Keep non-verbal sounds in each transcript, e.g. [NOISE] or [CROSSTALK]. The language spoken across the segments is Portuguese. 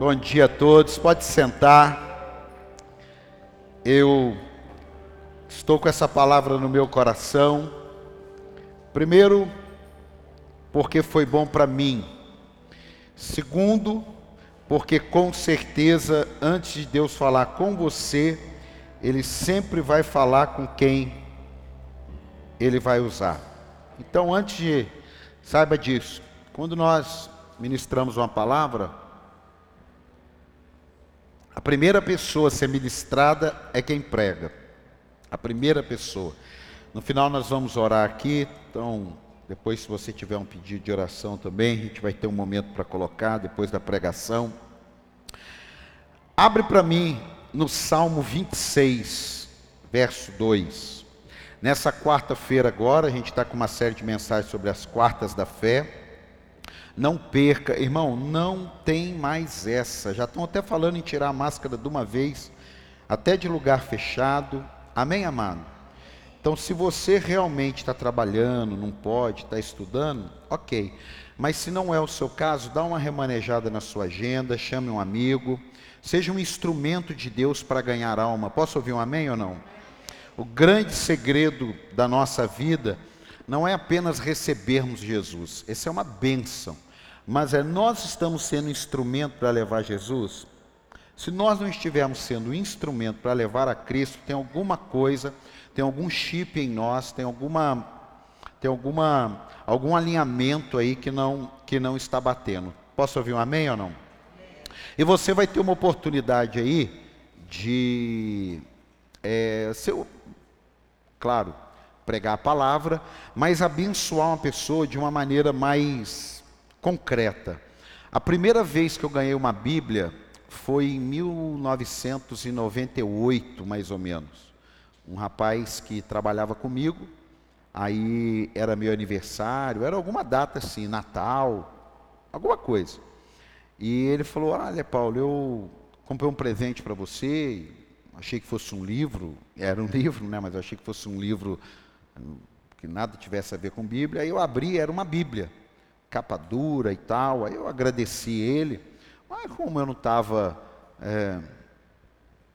Bom dia a todos, pode sentar. Eu estou com essa palavra no meu coração. Primeiro, porque foi bom para mim. Segundo, porque com certeza, antes de Deus falar com você, Ele sempre vai falar com quem Ele vai usar. Então, antes de, saiba disso, quando nós ministramos uma palavra, a primeira pessoa a ser ministrada é quem prega. A primeira pessoa. No final nós vamos orar aqui, então depois se você tiver um pedido de oração também, a gente vai ter um momento para colocar depois da pregação. Abre para mim no Salmo 26, verso 2. Nessa quarta-feira agora, a gente está com uma série de mensagens sobre as quartas da fé. Não perca, irmão, não tem mais essa. Já estão até falando em tirar a máscara de uma vez, até de lugar fechado. Amém, amado? Então, se você realmente está trabalhando, não pode, está estudando, ok. Mas se não é o seu caso, dá uma remanejada na sua agenda, chame um amigo, seja um instrumento de Deus para ganhar alma. Posso ouvir um amém ou não? O grande segredo da nossa vida não é apenas recebermos Jesus, essa é uma bênção, mas é nós estamos sendo instrumento para levar Jesus. Se nós não estivermos sendo instrumento para levar a Cristo, tem alguma coisa, tem algum chip em nós, tem alguma tem alguma algum alinhamento aí que não que não está batendo. Posso ouvir um amém ou não? E você vai ter uma oportunidade aí de é, ser, claro, pregar a palavra, mas abençoar uma pessoa de uma maneira mais concreta. A primeira vez que eu ganhei uma Bíblia foi em 1998, mais ou menos. Um rapaz que trabalhava comigo, aí era meu aniversário, era alguma data assim, Natal, alguma coisa. E ele falou: Olha, Paulo, eu comprei um presente para você, achei que fosse um livro, era um [LAUGHS] livro, né, mas achei que fosse um livro que nada tivesse a ver com Bíblia. Aí eu abri, era uma Bíblia, capa dura e tal. Aí eu agradeci ele, mas como eu não estava é,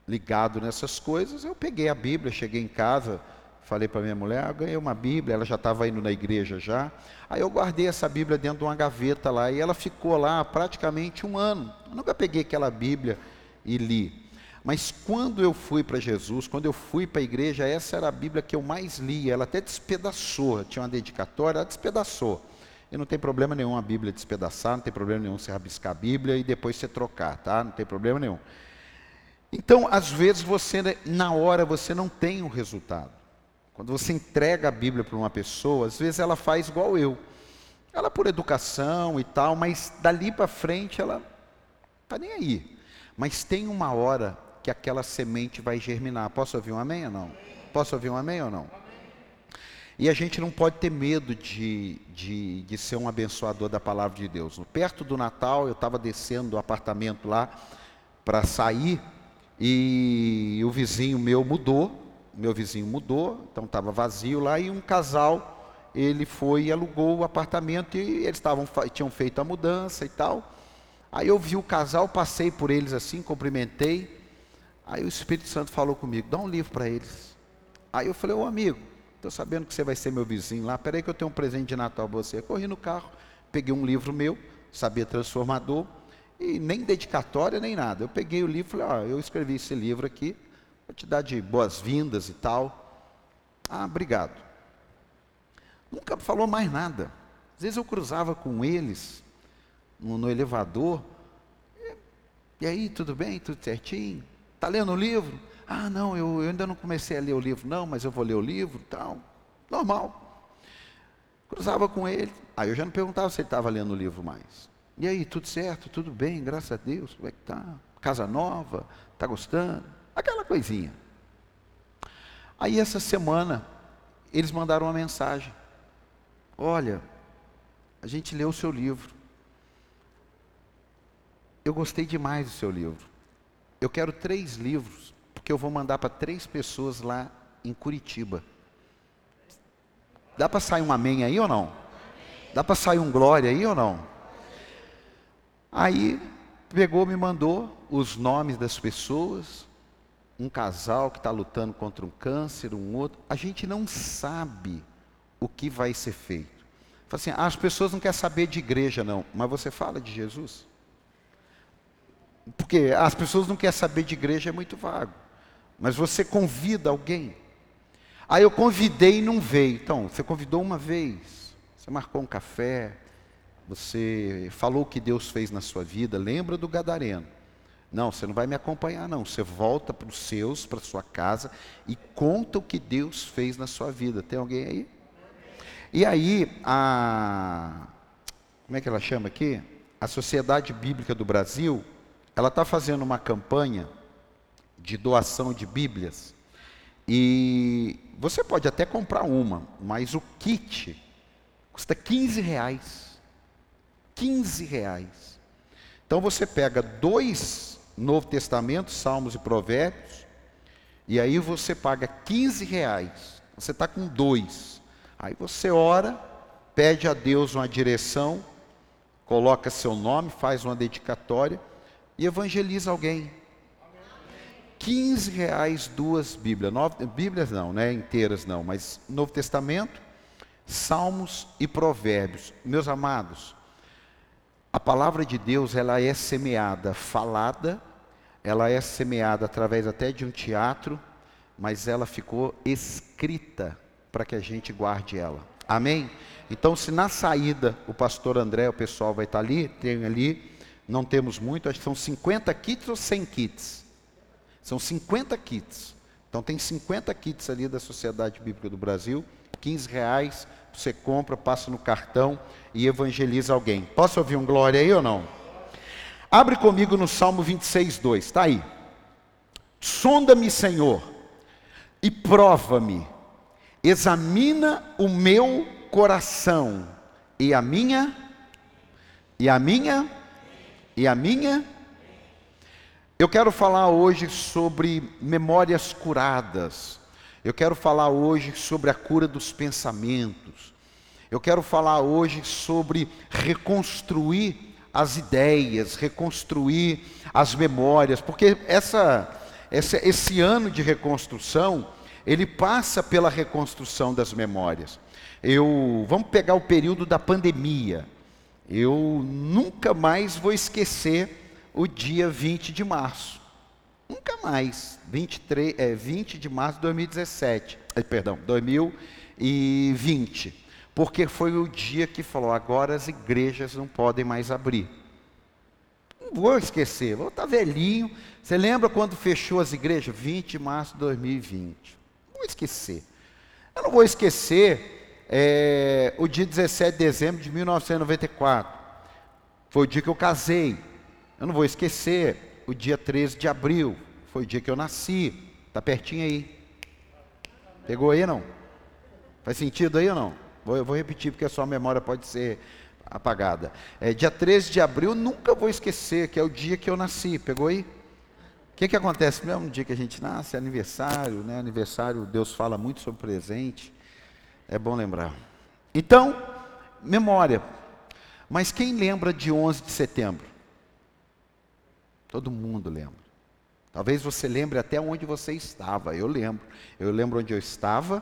ligado nessas coisas, eu peguei a Bíblia, cheguei em casa, falei para minha mulher, ah, ganhei uma Bíblia, ela já estava indo na igreja já. Aí eu guardei essa Bíblia dentro de uma gaveta lá e ela ficou lá praticamente um ano. Eu nunca peguei aquela Bíblia e li. Mas quando eu fui para Jesus, quando eu fui para a igreja, essa era a Bíblia que eu mais lia. Ela até despedaçou, tinha uma dedicatória, ela despedaçou. E não tem problema nenhum a Bíblia despedaçar, não tem problema nenhum você rabiscar a Bíblia e depois você trocar, tá? Não tem problema nenhum. Então, às vezes você, na hora, você não tem o um resultado. Quando você entrega a Bíblia para uma pessoa, às vezes ela faz igual eu. Ela por educação e tal, mas dali para frente ela está nem aí. Mas tem uma hora que aquela semente vai germinar. Posso ouvir um amém ou não? Posso ouvir um amém ou não? E a gente não pode ter medo de, de, de ser um abençoador da palavra de Deus. Perto do Natal, eu estava descendo do apartamento lá para sair e o vizinho meu mudou. Meu vizinho mudou, então estava vazio lá e um casal ele foi e alugou o apartamento e eles estavam tinham feito a mudança e tal. Aí eu vi o casal, passei por eles assim, cumprimentei. Aí o Espírito Santo falou comigo, dá um livro para eles. Aí eu falei, ô amigo, estou sabendo que você vai ser meu vizinho lá, peraí que eu tenho um presente de Natal para você. Corri no carro, peguei um livro meu, Sabia Transformador, e nem dedicatória, nem nada. Eu peguei o livro e falei, ó, eu escrevi esse livro aqui, vou te dar de boas-vindas e tal. Ah, obrigado. Nunca falou mais nada. Às vezes eu cruzava com eles no, no elevador, e, e aí, tudo bem? Tudo certinho? Está lendo o livro? Ah, não, eu, eu, ainda não comecei a ler o livro, não, mas eu vou ler o livro, tal. Normal. Cruzava com ele. Aí eu já não perguntava se ele estava lendo o livro mais. E aí, tudo certo? Tudo bem? Graças a Deus. Como é que tá? Casa nova? Está gostando? Aquela coisinha. Aí essa semana, eles mandaram uma mensagem. Olha, a gente leu o seu livro. Eu gostei demais do seu livro. Eu quero três livros, porque eu vou mandar para três pessoas lá em Curitiba. Dá para sair um amém aí ou não? Dá para sair um glória aí ou não? Aí pegou, me mandou os nomes das pessoas, um casal que está lutando contra um câncer, um outro. A gente não sabe o que vai ser feito. Fala assim, ah, as pessoas não querem saber de igreja, não, mas você fala de Jesus? Porque as pessoas não querem saber de igreja, é muito vago. Mas você convida alguém. Aí eu convidei e não veio. Então, você convidou uma vez, você marcou um café, você falou o que Deus fez na sua vida, lembra do Gadareno. Não, você não vai me acompanhar, não. Você volta para os seus, para sua casa e conta o que Deus fez na sua vida. Tem alguém aí? E aí, a. Como é que ela chama aqui? A Sociedade Bíblica do Brasil, ela está fazendo uma campanha de doação de Bíblias. E você pode até comprar uma, mas o kit custa 15 reais. 15 reais. Então você pega dois Novo Testamento, Salmos e Provérbios, e aí você paga 15 reais. Você está com dois. Aí você ora, pede a Deus uma direção, coloca seu nome, faz uma dedicatória e evangeliza alguém. 15 reais duas Bíblias. Bíblias não, né? Inteiras não, mas Novo Testamento, Salmos e Provérbios. Meus amados, a palavra de Deus ela é semeada, falada, ela é semeada através até de um teatro, mas ela ficou escrita para que a gente guarde ela. Amém? Então, se na saída o pastor André, o pessoal vai estar ali, tem ali não temos muito, acho que são 50 kits ou 100 kits? São 50 kits. Então tem 50 kits ali da Sociedade Bíblica do Brasil, 15 reais, você compra, passa no cartão e evangeliza alguém. Posso ouvir um glória aí ou não? Abre comigo no Salmo 26, 2, está aí. Sonda-me, Senhor, e prova-me, examina o meu coração e a minha, e a minha e a minha? Eu quero falar hoje sobre memórias curadas. Eu quero falar hoje sobre a cura dos pensamentos. Eu quero falar hoje sobre reconstruir as ideias, reconstruir as memórias, porque essa, essa, esse ano de reconstrução, ele passa pela reconstrução das memórias. Eu, vamos pegar o período da pandemia. Eu nunca mais vou esquecer o dia 20 de março. Nunca mais. 23, é, 20 de março de 2017. Eh, perdão, 2020. Porque foi o dia que falou: agora as igrejas não podem mais abrir. Não vou esquecer, vou estar velhinho. Você lembra quando fechou as igrejas? 20 de março de 2020. Não vou esquecer. Eu não vou esquecer é, o dia 17 de dezembro de 1994. Foi o dia que eu casei. Eu não vou esquecer o dia 13 de abril. Foi o dia que eu nasci. Está pertinho aí. Pegou aí não? Faz sentido aí ou não? Vou, eu vou repetir porque a sua memória pode ser apagada. É, dia 13 de abril, nunca vou esquecer, que é o dia que eu nasci. Pegou aí? O que, que acontece mesmo no dia que a gente nasce? É aniversário, né? Aniversário, Deus fala muito sobre presente. É bom lembrar. Então, memória. Mas quem lembra de 11 de setembro? Todo mundo lembra. Talvez você lembre até onde você estava. Eu lembro. Eu lembro onde eu estava,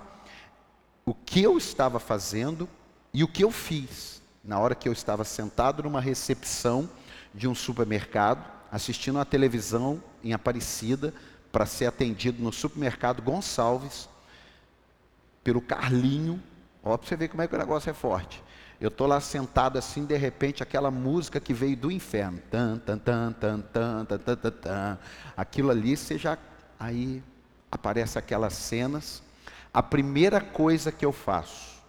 o que eu estava fazendo e o que eu fiz na hora que eu estava sentado numa recepção de um supermercado, assistindo a televisão em Aparecida para ser atendido no supermercado Gonçalves pelo Carlinho. Ó, para você ver como é que o negócio é forte. Eu estou lá sentado assim, de repente, aquela música que veio do inferno. Tan, tan, tan, tan, tan, tan, tan, tan, tan. Aquilo ali, você já. Aí aparece aquelas cenas. A primeira coisa que eu faço,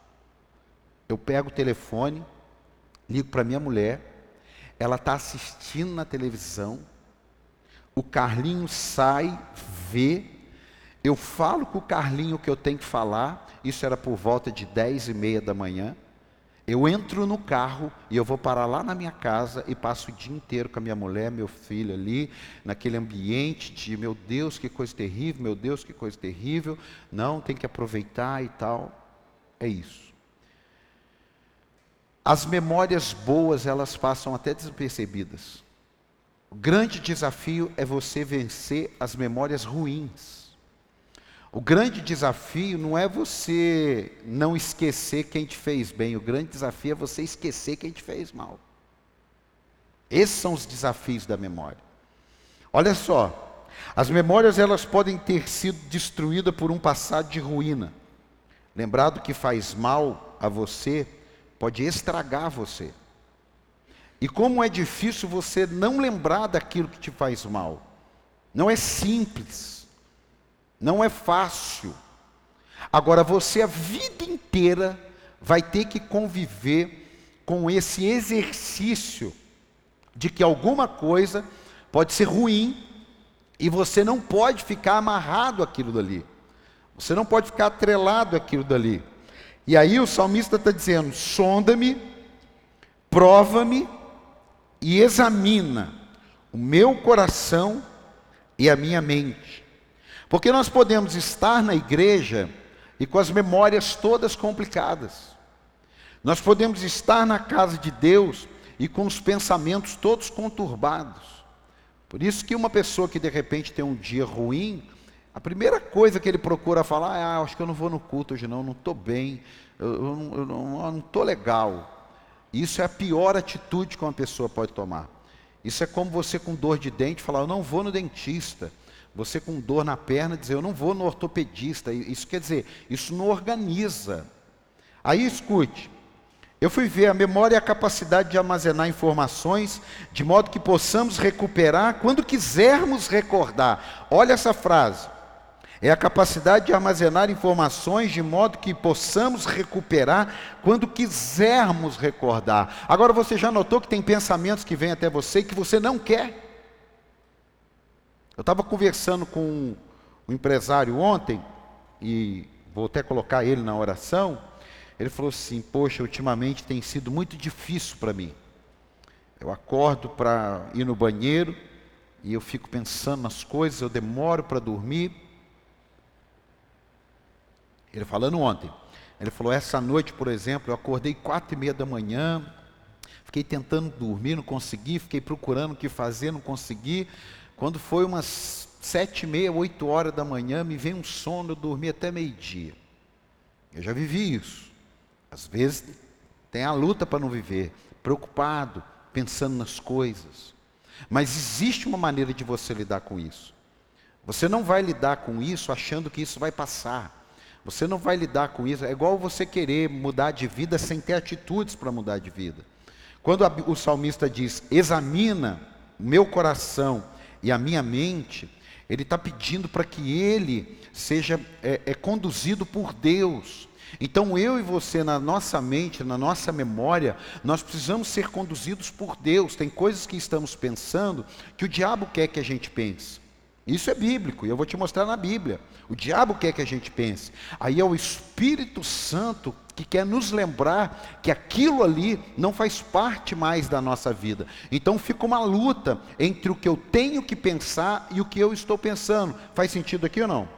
eu pego o telefone, ligo para minha mulher, ela está assistindo na televisão, o Carlinho sai, vê, eu falo com o Carlinho o que eu tenho que falar, isso era por volta de dez e meia da manhã. Eu entro no carro e eu vou parar lá na minha casa e passo o dia inteiro com a minha mulher, meu filho ali, naquele ambiente de meu Deus, que coisa terrível, meu Deus, que coisa terrível. Não, tem que aproveitar e tal. É isso. As memórias boas, elas passam até despercebidas. O grande desafio é você vencer as memórias ruins. O grande desafio não é você não esquecer quem te fez bem, o grande desafio é você esquecer quem te fez mal. Esses são os desafios da memória. Olha só, as memórias elas podem ter sido destruídas por um passado de ruína. Lembrado que faz mal a você, pode estragar você. E como é difícil você não lembrar daquilo que te faz mal. Não é simples. Não é fácil. Agora você a vida inteira vai ter que conviver com esse exercício de que alguma coisa pode ser ruim e você não pode ficar amarrado àquilo dali. Você não pode ficar atrelado àquilo dali. E aí o salmista está dizendo: sonda-me, prova-me e examina o meu coração e a minha mente. Porque nós podemos estar na igreja e com as memórias todas complicadas. Nós podemos estar na casa de Deus e com os pensamentos todos conturbados. Por isso que uma pessoa que de repente tem um dia ruim, a primeira coisa que ele procura falar é: ah, acho que eu não vou no culto hoje, não, não estou bem, eu, não estou legal. Isso é a pior atitude que uma pessoa pode tomar. Isso é como você com dor de dente falar: eu não vou no dentista. Você com dor na perna dizer: eu não vou no ortopedista. Isso quer dizer, isso não organiza. Aí escute, eu fui ver a memória e a capacidade de armazenar informações, de modo que possamos recuperar quando quisermos recordar. Olha essa frase. É a capacidade de armazenar informações de modo que possamos recuperar quando quisermos recordar. Agora você já notou que tem pensamentos que vêm até você e que você não quer? Eu estava conversando com um empresário ontem, e vou até colocar ele na oração. Ele falou assim: Poxa, ultimamente tem sido muito difícil para mim. Eu acordo para ir no banheiro e eu fico pensando nas coisas, eu demoro para dormir. Ele falando ontem, ele falou: Essa noite, por exemplo, eu acordei quatro e meia da manhã, fiquei tentando dormir, não consegui, fiquei procurando o que fazer, não consegui. Quando foi umas sete e meia, oito horas da manhã, me veio um sono, eu dormi até meio-dia. Eu já vivi isso. Às vezes tem a luta para não viver, preocupado, pensando nas coisas. Mas existe uma maneira de você lidar com isso. Você não vai lidar com isso achando que isso vai passar. Você não vai lidar com isso. É igual você querer mudar de vida sem ter atitudes para mudar de vida. Quando o salmista diz: examina o meu coração e a minha mente, ele está pedindo para que ele seja é, é conduzido por Deus. Então eu e você, na nossa mente, na nossa memória, nós precisamos ser conduzidos por Deus. Tem coisas que estamos pensando que o diabo quer que a gente pense. Isso é bíblico, e eu vou te mostrar na Bíblia. O diabo quer que a gente pense. Aí é o Espírito Santo que quer nos lembrar que aquilo ali não faz parte mais da nossa vida. Então fica uma luta entre o que eu tenho que pensar e o que eu estou pensando. Faz sentido aqui ou não?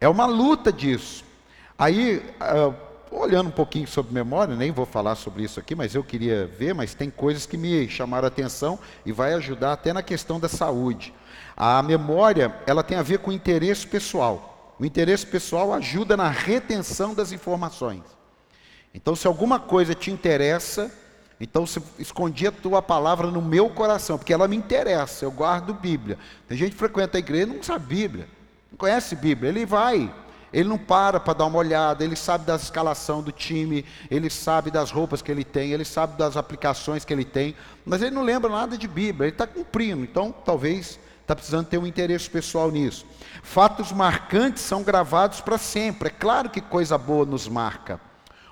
É uma luta disso. Aí, uh, olhando um pouquinho sobre memória, nem vou falar sobre isso aqui, mas eu queria ver, mas tem coisas que me chamaram a atenção e vai ajudar até na questão da saúde. A memória, ela tem a ver com interesse pessoal. O interesse pessoal ajuda na retenção das informações. Então, se alguma coisa te interessa, então você escondia a tua palavra no meu coração, porque ela me interessa, eu guardo Bíblia. Tem gente que frequenta a igreja e não sabe Bíblia, não conhece Bíblia, ele vai, ele não para para dar uma olhada, ele sabe da escalação do time, ele sabe das roupas que ele tem, ele sabe das aplicações que ele tem, mas ele não lembra nada de Bíblia, ele está cumprindo, então talvez está precisando ter um interesse pessoal nisso. Fatos marcantes são gravados para sempre, é claro que coisa boa nos marca.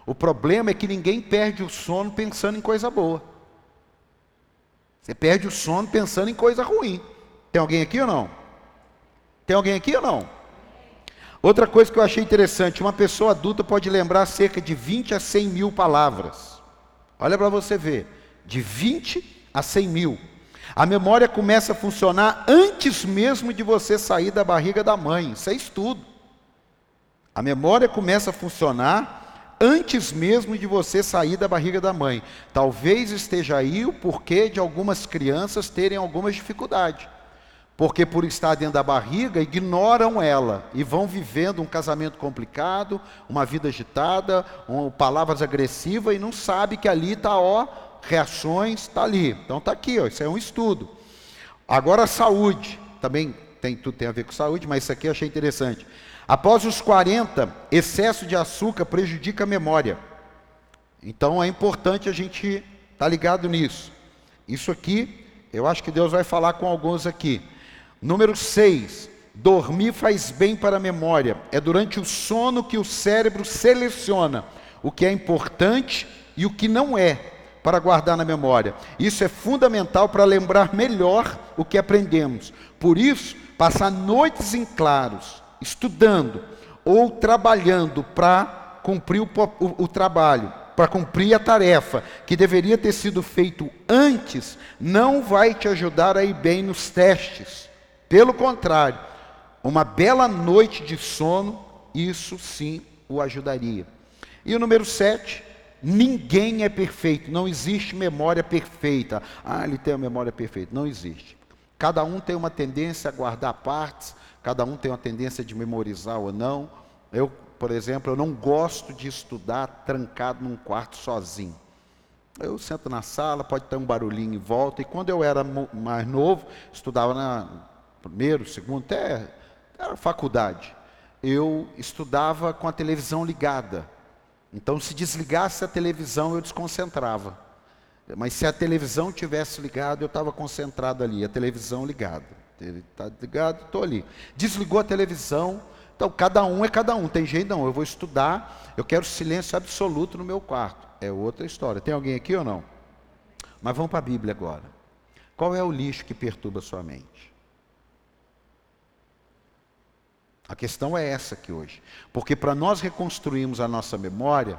O problema é que ninguém perde o sono pensando em coisa boa. Você perde o sono pensando em coisa ruim. Tem alguém aqui ou não? Tem alguém aqui ou não? Outra coisa que eu achei interessante: uma pessoa adulta pode lembrar cerca de 20 a 100 mil palavras. Olha para você ver, de 20 a 100 mil. A memória começa a funcionar antes mesmo de você sair da barriga da mãe. Isso é estudo. A memória começa a funcionar antes mesmo de você sair da barriga da mãe. Talvez esteja aí o porquê de algumas crianças terem algumas dificuldades. Porque por estar dentro da barriga, ignoram ela e vão vivendo um casamento complicado, uma vida agitada, um, palavras agressivas e não sabe que ali está, ó, reações, está ali. Então está aqui, ó, isso é um estudo. Agora saúde, também tem, tudo tem a ver com saúde, mas isso aqui eu achei interessante. Após os 40, excesso de açúcar prejudica a memória. Então é importante a gente estar tá ligado nisso. Isso aqui, eu acho que Deus vai falar com alguns aqui. Número 6. Dormir faz bem para a memória. É durante o sono que o cérebro seleciona o que é importante e o que não é para guardar na memória. Isso é fundamental para lembrar melhor o que aprendemos. Por isso, passar noites em claros estudando ou trabalhando para cumprir o, o, o trabalho, para cumprir a tarefa que deveria ter sido feito antes, não vai te ajudar a ir bem nos testes. Pelo contrário, uma bela noite de sono, isso sim o ajudaria. E o número 7, ninguém é perfeito, não existe memória perfeita. Ah, ele tem a memória perfeita. Não existe. Cada um tem uma tendência a guardar partes, Cada um tem uma tendência de memorizar ou não. Eu, por exemplo, eu não gosto de estudar trancado num quarto sozinho. Eu sento na sala, pode ter um barulhinho em volta. E quando eu era mais novo, estudava na primeiro, segundo, até era faculdade. Eu estudava com a televisão ligada. Então, se desligasse a televisão, eu desconcentrava. Mas se a televisão tivesse ligado, eu estava concentrado ali, a televisão ligada. Está ligado, estou ali. Desligou a televisão. Então, cada um é cada um. Tem jeito não. Eu vou estudar, eu quero silêncio absoluto no meu quarto. É outra história. Tem alguém aqui ou não? Mas vamos para a Bíblia agora. Qual é o lixo que perturba a sua mente? A questão é essa aqui hoje. Porque para nós reconstruirmos a nossa memória,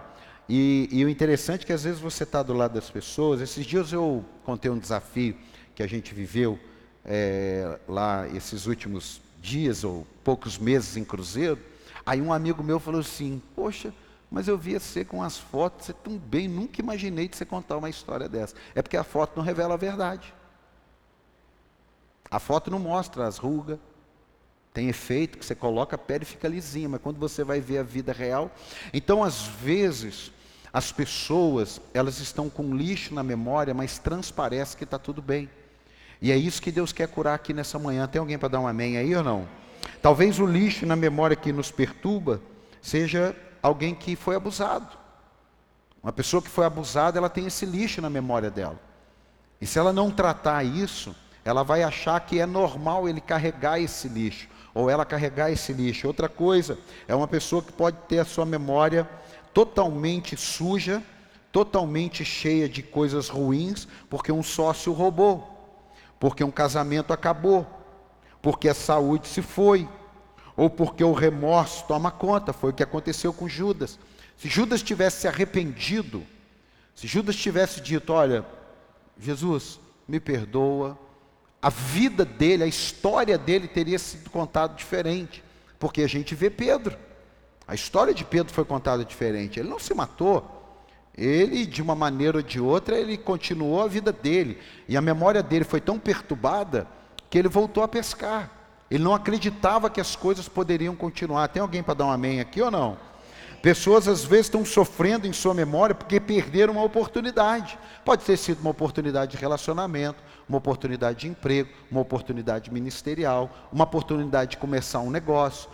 e, e o interessante é que às vezes você está do lado das pessoas, esses dias eu contei um desafio que a gente viveu é, lá esses últimos dias ou poucos meses em Cruzeiro, aí um amigo meu falou assim: Poxa, mas eu via você com as fotos, você tão bem, nunca imaginei de você contar uma história dessa. É porque a foto não revela a verdade. A foto não mostra as rugas, tem efeito que você coloca a pele e fica lisinha, mas quando você vai ver a vida real. Então, às vezes, as pessoas, elas estão com lixo na memória, mas transparece que está tudo bem. E é isso que Deus quer curar aqui nessa manhã. Tem alguém para dar um amém aí ou não? Talvez o lixo na memória que nos perturba seja alguém que foi abusado. Uma pessoa que foi abusada, ela tem esse lixo na memória dela. E se ela não tratar isso, ela vai achar que é normal ele carregar esse lixo, ou ela carregar esse lixo. Outra coisa, é uma pessoa que pode ter a sua memória totalmente suja, totalmente cheia de coisas ruins, porque um sócio roubou porque um casamento acabou, porque a saúde se foi, ou porque o remorso toma conta, foi o que aconteceu com Judas. Se Judas tivesse se arrependido, se Judas tivesse dito: Olha, Jesus, me perdoa, a vida dele, a história dele teria sido contada diferente, porque a gente vê Pedro. A história de Pedro foi contada diferente. Ele não se matou, ele, de uma maneira ou de outra, ele continuou a vida dele. E a memória dele foi tão perturbada que ele voltou a pescar. Ele não acreditava que as coisas poderiam continuar. Tem alguém para dar um amém aqui ou não? Pessoas às vezes estão sofrendo em sua memória porque perderam uma oportunidade. Pode ter sido uma oportunidade de relacionamento, uma oportunidade de emprego, uma oportunidade ministerial, uma oportunidade de começar um negócio.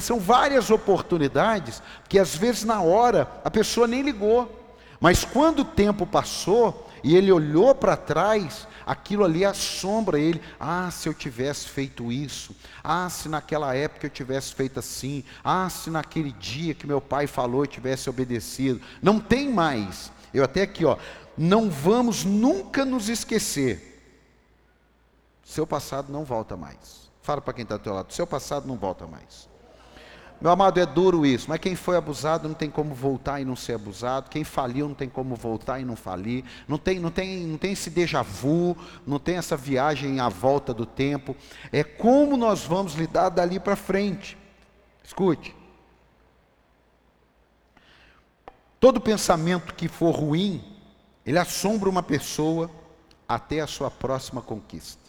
São várias oportunidades que às vezes na hora a pessoa nem ligou. Mas quando o tempo passou e ele olhou para trás, aquilo ali assombra ele. Ah, se eu tivesse feito isso. Ah, se naquela época eu tivesse feito assim. Ah, se naquele dia que meu pai falou eu tivesse obedecido. Não tem mais. Eu até aqui, ó, não vamos nunca nos esquecer. Seu passado não volta mais. Fala para quem está ao teu lado, seu passado não volta mais. Meu amado, é duro isso, mas quem foi abusado não tem como voltar e não ser abusado. Quem faliu não tem como voltar e não falir. Não tem, não tem, não tem esse déjà vu, não tem essa viagem à volta do tempo. É como nós vamos lidar dali para frente. Escute. Todo pensamento que for ruim, ele assombra uma pessoa até a sua próxima conquista.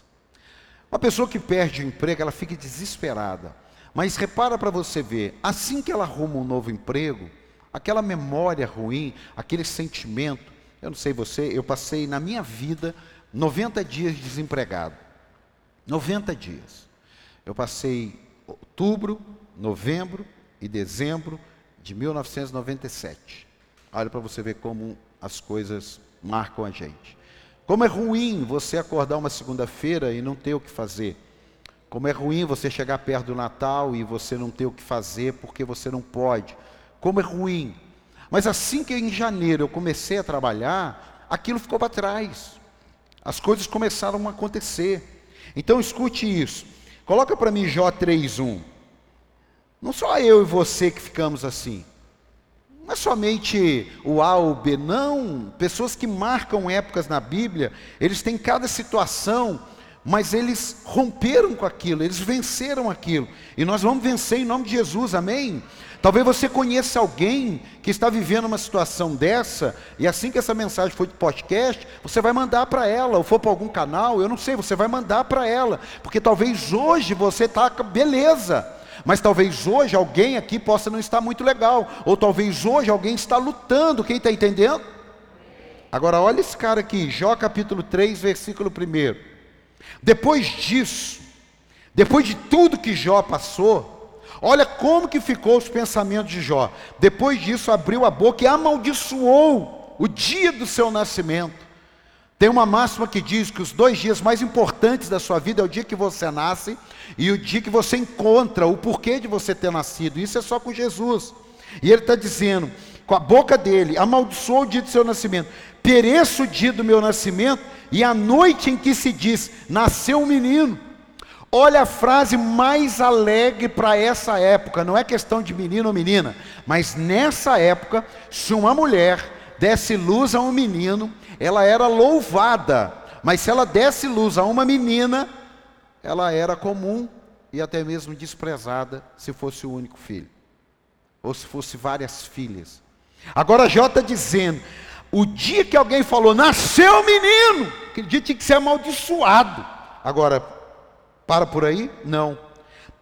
Uma pessoa que perde o emprego, ela fica desesperada. Mas repara para você ver, assim que ela arruma um novo emprego, aquela memória ruim, aquele sentimento, eu não sei você, eu passei na minha vida 90 dias desempregado. 90 dias. Eu passei outubro, novembro e dezembro de 1997. Olha para você ver como as coisas marcam a gente. Como é ruim você acordar uma segunda-feira e não ter o que fazer. Como é ruim você chegar perto do Natal e você não ter o que fazer porque você não pode. Como é ruim. Mas assim que em janeiro eu comecei a trabalhar, aquilo ficou para trás. As coisas começaram a acontecer. Então escute isso. Coloca para mim Jó 3:1. Não só eu e você que ficamos assim. Não é somente o A ou o B, não. Pessoas que marcam épocas na Bíblia, eles têm cada situação, mas eles romperam com aquilo, eles venceram aquilo. E nós vamos vencer em nome de Jesus, amém? Talvez você conheça alguém que está vivendo uma situação dessa, e assim que essa mensagem for de podcast, você vai mandar para ela, ou for para algum canal, eu não sei, você vai mandar para ela, porque talvez hoje você está, beleza, mas talvez hoje alguém aqui possa não estar muito legal, ou talvez hoje alguém está lutando, quem está entendendo? Agora olha esse cara aqui, Jó capítulo 3, versículo 1. Depois disso, depois de tudo que Jó passou, Olha como que ficou os pensamentos de Jó. Depois disso, abriu a boca e amaldiçoou o dia do seu nascimento. Tem uma máxima que diz que os dois dias mais importantes da sua vida é o dia que você nasce e o dia que você encontra o porquê de você ter nascido. Isso é só com Jesus. E ele está dizendo, com a boca dele, amaldiçoou o dia do seu nascimento. Pereça o dia do meu nascimento e a noite em que se diz, nasceu um menino. Olha a frase mais alegre para essa época, não é questão de menino ou menina, mas nessa época, se uma mulher desse luz a um menino, ela era louvada, mas se ela desse luz a uma menina, ela era comum e até mesmo desprezada se fosse o único filho, ou se fosse várias filhas. Agora Jó está dizendo: o dia que alguém falou, nasceu menino, aquele dia tinha que ser amaldiçoado. Agora, para por aí? Não.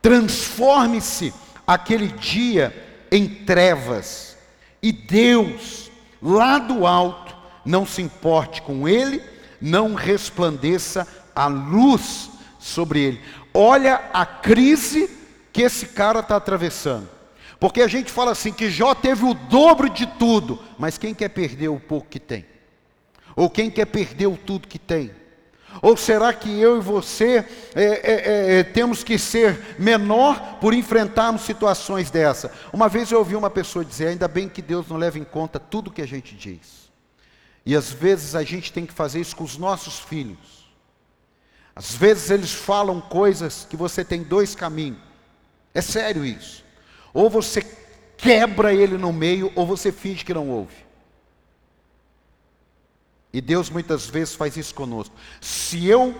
Transforme-se aquele dia em trevas, e Deus, lá do alto, não se importe com ele, não resplandeça a luz sobre ele. Olha a crise que esse cara está atravessando. Porque a gente fala assim que Jó teve o dobro de tudo, mas quem quer perder o pouco que tem? Ou quem quer perder o tudo que tem? Ou será que eu e você é, é, é, é, temos que ser menor por enfrentarmos situações dessa? Uma vez eu ouvi uma pessoa dizer: ainda bem que Deus não leva em conta tudo que a gente diz. E às vezes a gente tem que fazer isso com os nossos filhos. Às vezes eles falam coisas que você tem dois caminhos. É sério isso. Ou você quebra ele no meio, ou você finge que não ouve. E Deus muitas vezes faz isso conosco. Se eu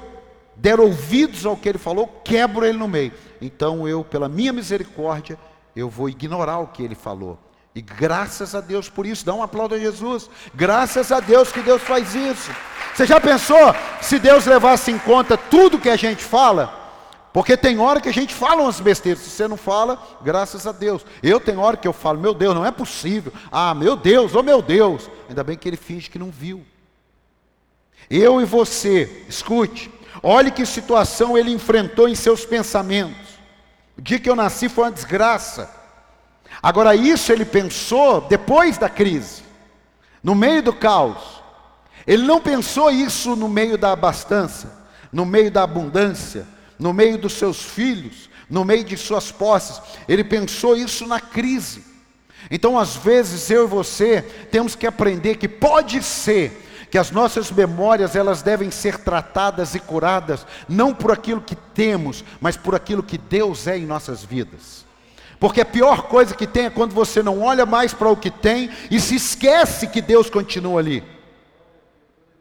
der ouvidos ao que ele falou, quebro ele no meio. Então eu, pela minha misericórdia, eu vou ignorar o que ele falou. E graças a Deus por isso, dá um aplauso a Jesus. Graças a Deus que Deus faz isso. Você já pensou se Deus levasse em conta tudo que a gente fala? Porque tem hora que a gente fala umas besteiras. Se você não fala, graças a Deus. Eu tenho hora que eu falo, meu Deus, não é possível. Ah, meu Deus, oh meu Deus. Ainda bem que ele finge que não viu. Eu e você, escute, olhe que situação ele enfrentou em seus pensamentos. O dia que eu nasci foi uma desgraça. Agora, isso ele pensou depois da crise, no meio do caos. Ele não pensou isso no meio da abastança, no meio da abundância, no meio dos seus filhos, no meio de suas posses. Ele pensou isso na crise. Então, às vezes, eu e você temos que aprender que pode ser que as nossas memórias elas devem ser tratadas e curadas não por aquilo que temos, mas por aquilo que Deus é em nossas vidas. Porque a pior coisa que tem é quando você não olha mais para o que tem e se esquece que Deus continua ali.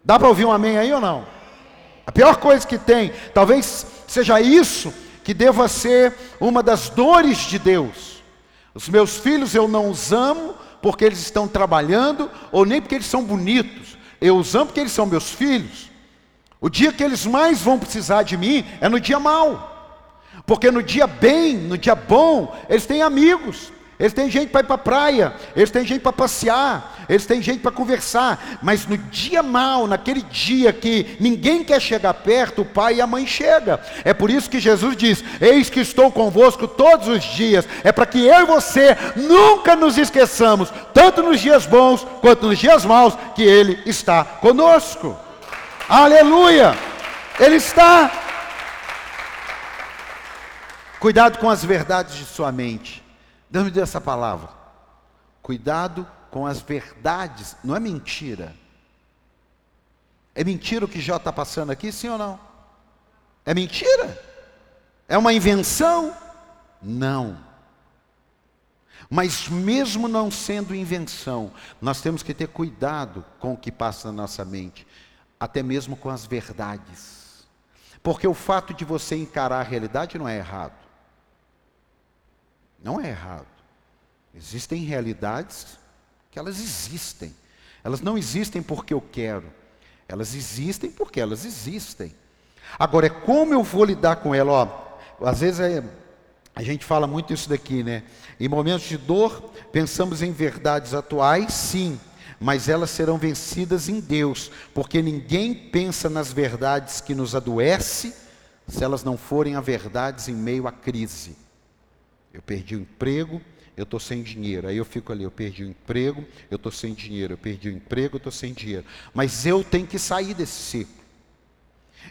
Dá para ouvir um amém aí ou não? A pior coisa que tem, talvez seja isso que deva ser uma das dores de Deus. Os meus filhos eu não os amo porque eles estão trabalhando ou nem porque eles são bonitos. Eu os amo porque eles são meus filhos. O dia que eles mais vão precisar de mim é no dia mau. Porque no dia bem, no dia bom, eles têm amigos. Eles têm gente para ir para a praia, eles têm gente para passear, eles têm gente para conversar, mas no dia mal, naquele dia que ninguém quer chegar perto, o pai e a mãe chegam. É por isso que Jesus diz: Eis que estou convosco todos os dias. É para que eu e você nunca nos esqueçamos, tanto nos dias bons quanto nos dias maus, que Ele está conosco. Aleluia! Ele está. Cuidado com as verdades de sua mente. Deus me deu essa palavra. Cuidado com as verdades, não é mentira. É mentira o que Jó está passando aqui, sim ou não? É mentira? É uma invenção? Não. Mas mesmo não sendo invenção, nós temos que ter cuidado com o que passa na nossa mente, até mesmo com as verdades. Porque o fato de você encarar a realidade não é errado. Não é errado. Existem realidades que elas existem. Elas não existem porque eu quero. Elas existem porque elas existem. Agora, é como eu vou lidar com ela? Ó, às vezes é, a gente fala muito isso daqui, né? Em momentos de dor, pensamos em verdades atuais, sim, mas elas serão vencidas em Deus, porque ninguém pensa nas verdades que nos adoece se elas não forem a verdades em meio à crise. Eu perdi o emprego, eu estou sem dinheiro. Aí eu fico ali, eu perdi o emprego, eu estou sem dinheiro, eu perdi o emprego, eu estou sem dinheiro. Mas eu tenho que sair desse ciclo.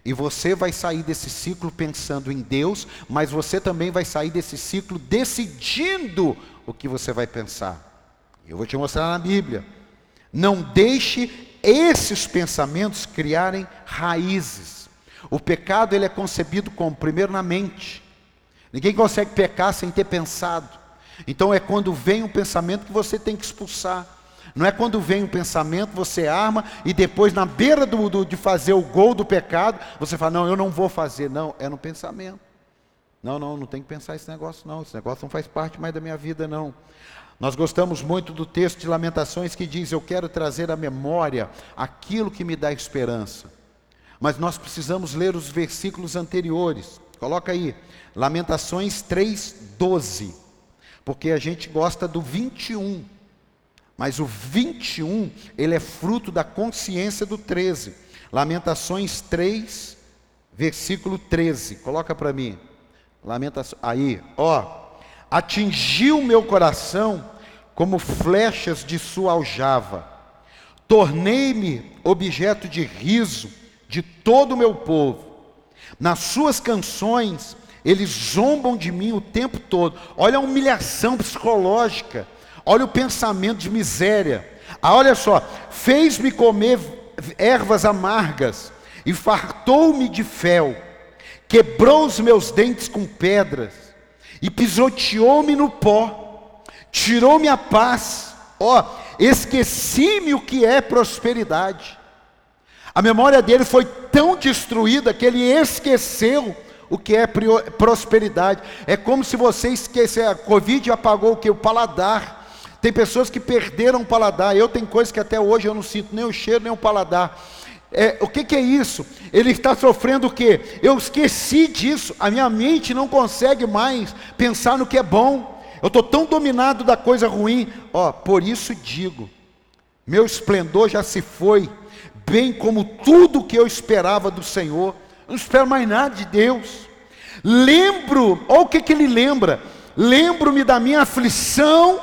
E você vai sair desse ciclo pensando em Deus, mas você também vai sair desse ciclo decidindo o que você vai pensar. Eu vou te mostrar na Bíblia. Não deixe esses pensamentos criarem raízes. O pecado ele é concebido como primeiro na mente. Ninguém consegue pecar sem ter pensado. Então é quando vem um pensamento que você tem que expulsar. Não é quando vem um pensamento, você arma e depois, na beira do, do, de fazer o gol do pecado, você fala: Não, eu não vou fazer. Não, é no pensamento. Não, não, não tem que pensar esse negócio, não. Esse negócio não faz parte mais da minha vida, não. Nós gostamos muito do texto de Lamentações que diz: Eu quero trazer à memória aquilo que me dá esperança. Mas nós precisamos ler os versículos anteriores. Coloca aí, Lamentações 3:12. Porque a gente gosta do 21. Mas o 21, ele é fruto da consciência do 13. Lamentações 3, versículo 13. Coloca para mim. Lamentações. Aí, ó. Atingiu meu coração como flechas de sua aljava. Tornei-me objeto de riso de todo o meu povo. Nas suas canções eles zombam de mim o tempo todo. Olha a humilhação psicológica. Olha o pensamento de miséria. Ah, olha só, fez-me comer ervas amargas e fartou-me de fel. Quebrou os meus dentes com pedras e pisoteou-me no pó. Tirou-me a paz. Ó, esqueci-me o que é prosperidade. A memória dele foi tão destruída que ele esqueceu o que é prosperidade. É como se você esquecer, a Covid apagou o que? O paladar. Tem pessoas que perderam o paladar. Eu tenho coisas que até hoje eu não sinto nem o cheiro, nem o paladar. É, o que, que, é isso? Ele está sofrendo o quê? Eu esqueci disso. A minha mente não consegue mais pensar no que é bom. Eu estou tão dominado da coisa ruim. Ó, por isso digo: meu esplendor já se foi, bem como tudo que eu esperava do Senhor não espero mais nada de Deus. Lembro, olha o que, que ele lembra: lembro-me da minha aflição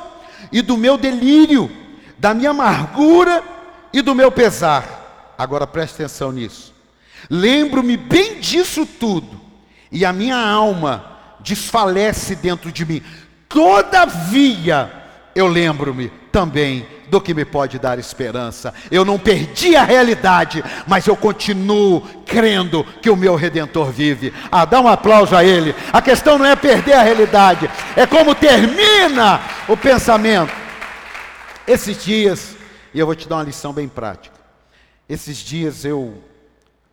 e do meu delírio, da minha amargura e do meu pesar. Agora preste atenção nisso. Lembro-me bem disso tudo, e a minha alma desfalece dentro de mim. Todavia, eu lembro-me também do que me pode dar esperança. Eu não perdi a realidade, mas eu continuo crendo que o meu redentor vive. Ah, dá um aplauso a ele. A questão não é perder a realidade, é como termina o pensamento. Esses dias, e eu vou te dar uma lição bem prática. Esses dias eu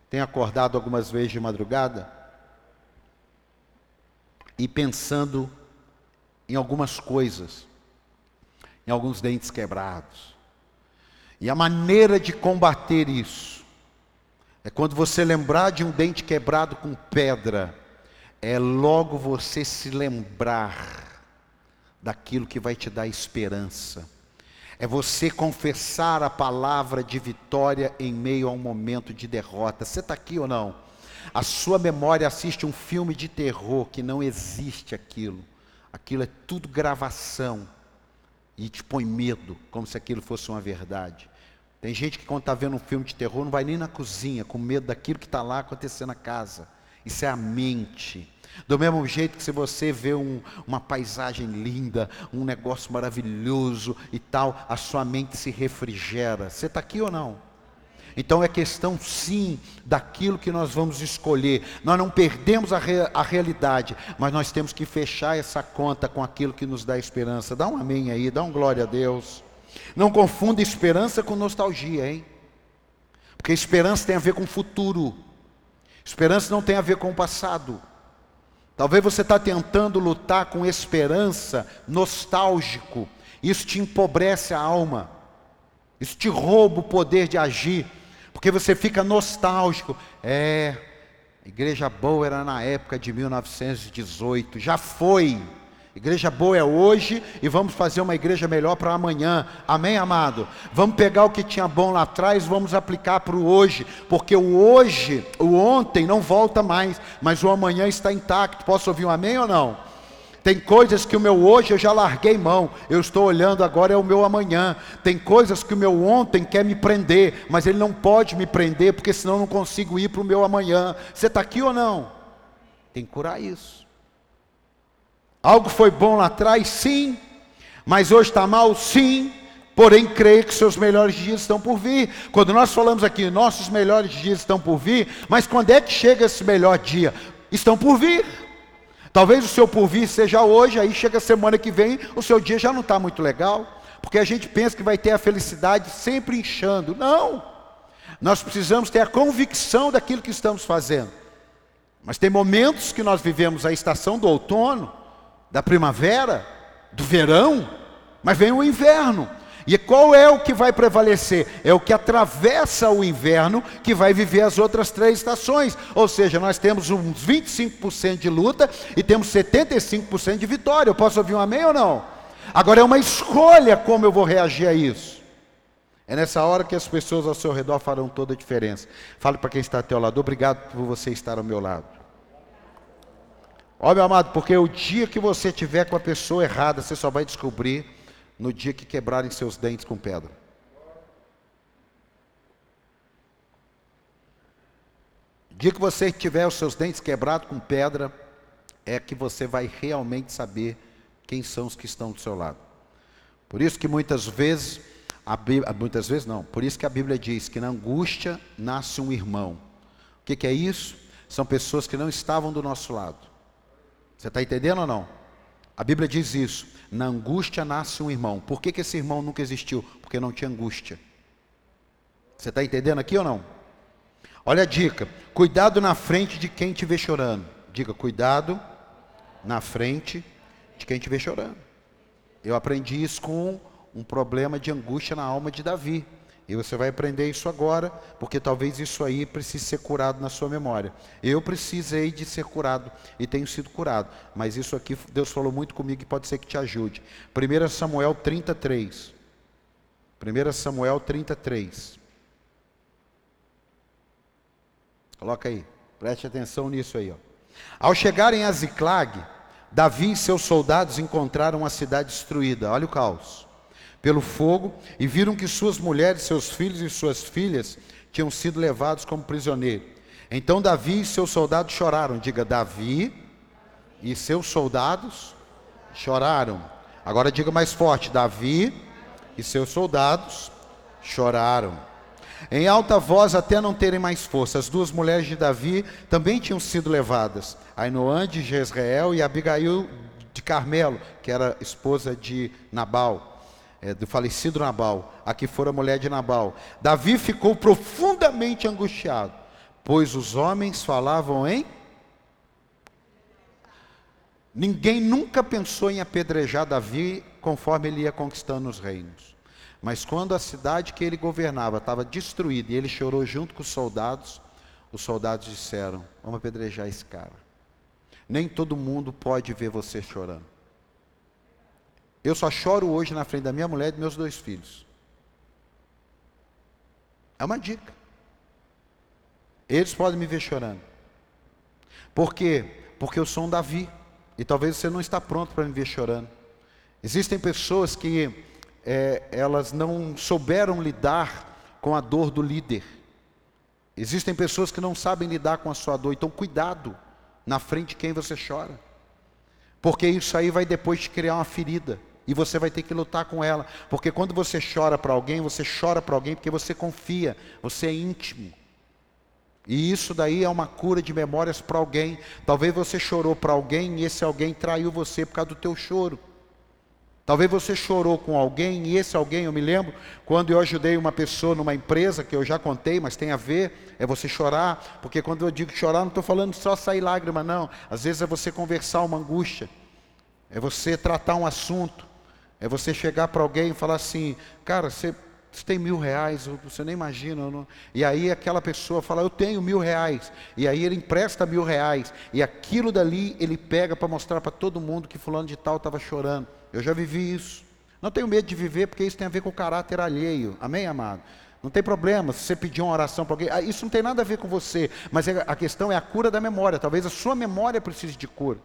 tenho acordado algumas vezes de madrugada e pensando em algumas coisas em alguns dentes quebrados. E a maneira de combater isso é quando você lembrar de um dente quebrado com pedra, é logo você se lembrar daquilo que vai te dar esperança. É você confessar a palavra de vitória em meio a um momento de derrota. Você está aqui ou não? A sua memória assiste um filme de terror que não existe aquilo. Aquilo é tudo gravação. E te põe medo, como se aquilo fosse uma verdade. Tem gente que quando está vendo um filme de terror não vai nem na cozinha, com medo daquilo que está lá acontecendo na casa. Isso é a mente. Do mesmo jeito que se você vê um, uma paisagem linda, um negócio maravilhoso e tal, a sua mente se refrigera. Você está aqui ou não? Então é questão sim daquilo que nós vamos escolher. Nós não perdemos a, re, a realidade, mas nós temos que fechar essa conta com aquilo que nos dá esperança. Dá um amém aí, dá um glória a Deus. Não confunda esperança com nostalgia, hein? Porque esperança tem a ver com o futuro. Esperança não tem a ver com o passado. Talvez você está tentando lutar com esperança, nostálgico. Isso te empobrece a alma. Isso te rouba o poder de agir. Porque você fica nostálgico. É, igreja boa era na época de 1918. Já foi. Igreja boa é hoje e vamos fazer uma igreja melhor para amanhã. Amém, amado? Vamos pegar o que tinha bom lá atrás, vamos aplicar para o hoje, porque o hoje, o ontem não volta mais, mas o amanhã está intacto. Posso ouvir um amém ou não? Tem coisas que o meu hoje eu já larguei mão, eu estou olhando agora é o meu amanhã. Tem coisas que o meu ontem quer me prender, mas ele não pode me prender, porque senão eu não consigo ir para o meu amanhã. Você está aqui ou não? Tem que curar isso. Algo foi bom lá atrás, sim, mas hoje está mal, sim. Porém, creio que seus melhores dias estão por vir. Quando nós falamos aqui, nossos melhores dias estão por vir, mas quando é que chega esse melhor dia? Estão por vir. Talvez o seu porvir seja hoje, aí chega a semana que vem, o seu dia já não está muito legal, porque a gente pensa que vai ter a felicidade sempre inchando. Não! Nós precisamos ter a convicção daquilo que estamos fazendo. Mas tem momentos que nós vivemos a estação do outono, da primavera, do verão, mas vem o inverno. E qual é o que vai prevalecer? É o que atravessa o inverno que vai viver as outras três estações. Ou seja, nós temos uns 25% de luta e temos 75% de vitória. Eu posso ouvir um amém ou não? Agora é uma escolha como eu vou reagir a isso. É nessa hora que as pessoas ao seu redor farão toda a diferença. Fale para quem está ao teu lado, obrigado por você estar ao meu lado. Ó, meu amado, porque o dia que você tiver com a pessoa errada, você só vai descobrir no dia que quebrarem seus dentes com pedra. O dia que você tiver os seus dentes quebrados com pedra, é que você vai realmente saber quem são os que estão do seu lado. Por isso que muitas vezes, Bíblia, muitas vezes não, por isso que a Bíblia diz que na angústia nasce um irmão. O que, que é isso? São pessoas que não estavam do nosso lado você está entendendo ou não? A Bíblia diz isso. Na angústia nasce um irmão. Por que, que esse irmão nunca existiu? Porque não tinha angústia. Você está entendendo aqui ou não? Olha a dica. Cuidado na frente de quem te vê chorando. Diga, cuidado na frente de quem te vê chorando. Eu aprendi isso com um problema de angústia na alma de Davi. E você vai aprender isso agora, porque talvez isso aí precise ser curado na sua memória. Eu precisei de ser curado e tenho sido curado, mas isso aqui Deus falou muito comigo e pode ser que te ajude. 1 Samuel 33. 1 Samuel 33. Coloca aí, preste atenção nisso aí. Ó. Ao chegarem a Ziclag, Davi e seus soldados encontraram a cidade destruída. Olha o caos pelo fogo e viram que suas mulheres, seus filhos e suas filhas tinham sido levados como prisioneiros. Então Davi e seus soldados choraram. Diga, Davi e seus soldados choraram. Agora diga mais forte: Davi e seus soldados choraram. Em alta voz, até não terem mais força, as duas mulheres de Davi também tinham sido levadas: Ainoã de Jezreel e Abigail de Carmelo, que era esposa de Nabal é, do falecido Nabal, a que fora mulher de Nabal. Davi ficou profundamente angustiado, pois os homens falavam em. Ninguém nunca pensou em apedrejar Davi conforme ele ia conquistando os reinos. Mas quando a cidade que ele governava estava destruída e ele chorou junto com os soldados, os soldados disseram: Vamos apedrejar esse cara. Nem todo mundo pode ver você chorando. Eu só choro hoje na frente da minha mulher e dos meus dois filhos. É uma dica. Eles podem me ver chorando. Por quê? Porque eu sou um Davi. E talvez você não está pronto para me ver chorando. Existem pessoas que é, elas não souberam lidar com a dor do líder. Existem pessoas que não sabem lidar com a sua dor. Então, cuidado na frente de quem você chora. Porque isso aí vai depois te criar uma ferida. E você vai ter que lutar com ela. Porque quando você chora para alguém, você chora para alguém porque você confia, você é íntimo. E isso daí é uma cura de memórias para alguém. Talvez você chorou para alguém e esse alguém traiu você por causa do teu choro. Talvez você chorou com alguém e esse alguém, eu me lembro, quando eu ajudei uma pessoa numa empresa, que eu já contei, mas tem a ver, é você chorar, porque quando eu digo chorar, não estou falando só sair lágrima, não. Às vezes é você conversar uma angústia, é você tratar um assunto, é você chegar para alguém e falar assim, cara, você, você tem mil reais, você nem imagina. Não... E aí aquela pessoa fala, eu tenho mil reais. E aí ele empresta mil reais. E aquilo dali ele pega para mostrar para todo mundo que fulano de tal estava chorando. Eu já vivi isso. Não tenho medo de viver, porque isso tem a ver com o caráter alheio. Amém, amado? Não tem problema se você pedir uma oração para alguém. Ah, isso não tem nada a ver com você. Mas é, a questão é a cura da memória. Talvez a sua memória precise de cura.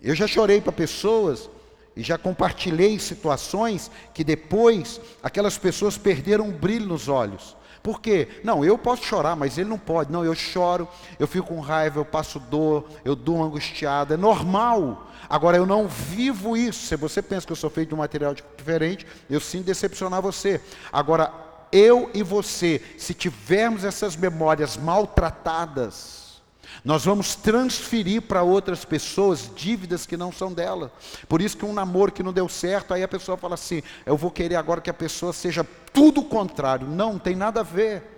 Eu já chorei para pessoas e já compartilhei situações que depois aquelas pessoas perderam o brilho nos olhos. Por quê? Não, eu posso chorar, mas ele não pode. Não, eu choro, eu fico com raiva, eu passo dor, eu dou uma angustiada. É normal. Agora, eu não vivo isso. Se você pensa que eu sou feito de um material diferente, eu sim decepcionar você. Agora, eu e você, se tivermos essas memórias maltratadas, nós vamos transferir para outras pessoas dívidas que não são dela. Por isso que um namoro que não deu certo, aí a pessoa fala assim: eu vou querer agora que a pessoa seja tudo o contrário. Não, não tem nada a ver.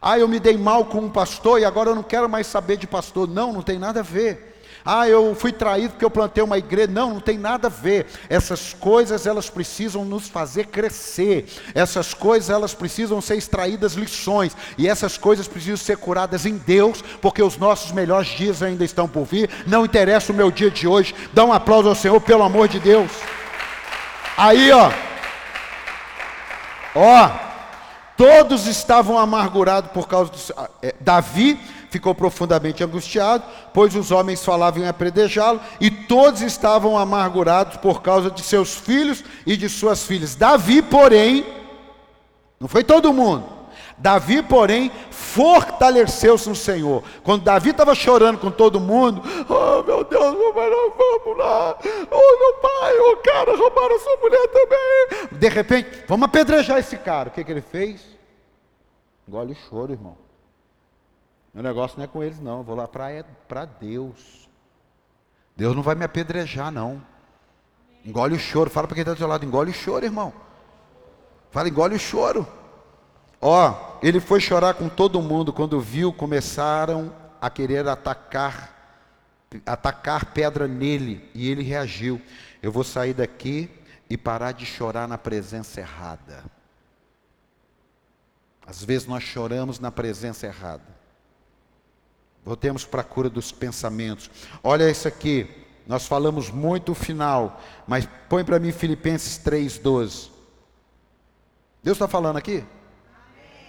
Ah, eu me dei mal com um pastor e agora eu não quero mais saber de pastor. Não, não tem nada a ver. Ah, eu fui traído porque eu plantei uma igreja. Não, não tem nada a ver. Essas coisas elas precisam nos fazer crescer. Essas coisas elas precisam ser extraídas lições e essas coisas precisam ser curadas em Deus, porque os nossos melhores dias ainda estão por vir. Não interessa o meu dia de hoje. Dá um aplauso ao Senhor pelo amor de Deus. Aí, ó. Ó, todos estavam amargurados por causa de é, Davi ficou profundamente angustiado, pois os homens falavam em apredejá-lo, e todos estavam amargurados por causa de seus filhos e de suas filhas. Davi, porém, não foi todo mundo. Davi, porém, fortaleceu-se no Senhor. Quando Davi estava chorando com todo mundo, oh meu Deus, vamos lá, oh meu pai, oh cara, roubaram sua mulher também. De repente, vamos apedrejar esse cara. O que, que ele fez? Engole o choro, irmão. Meu negócio não é com eles, não. Eu vou lá para é, Deus. Deus não vai me apedrejar, não. Engole o choro. Fala para quem está do seu lado, engole o choro, irmão. Fala, engole o choro. Ó, ele foi chorar com todo mundo quando viu, começaram a querer atacar, atacar pedra nele, e ele reagiu. Eu vou sair daqui e parar de chorar na presença errada. Às vezes nós choramos na presença errada. Voltemos para a cura dos pensamentos. Olha isso aqui. Nós falamos muito o final, mas põe para mim Filipenses 3,12. Deus está falando aqui?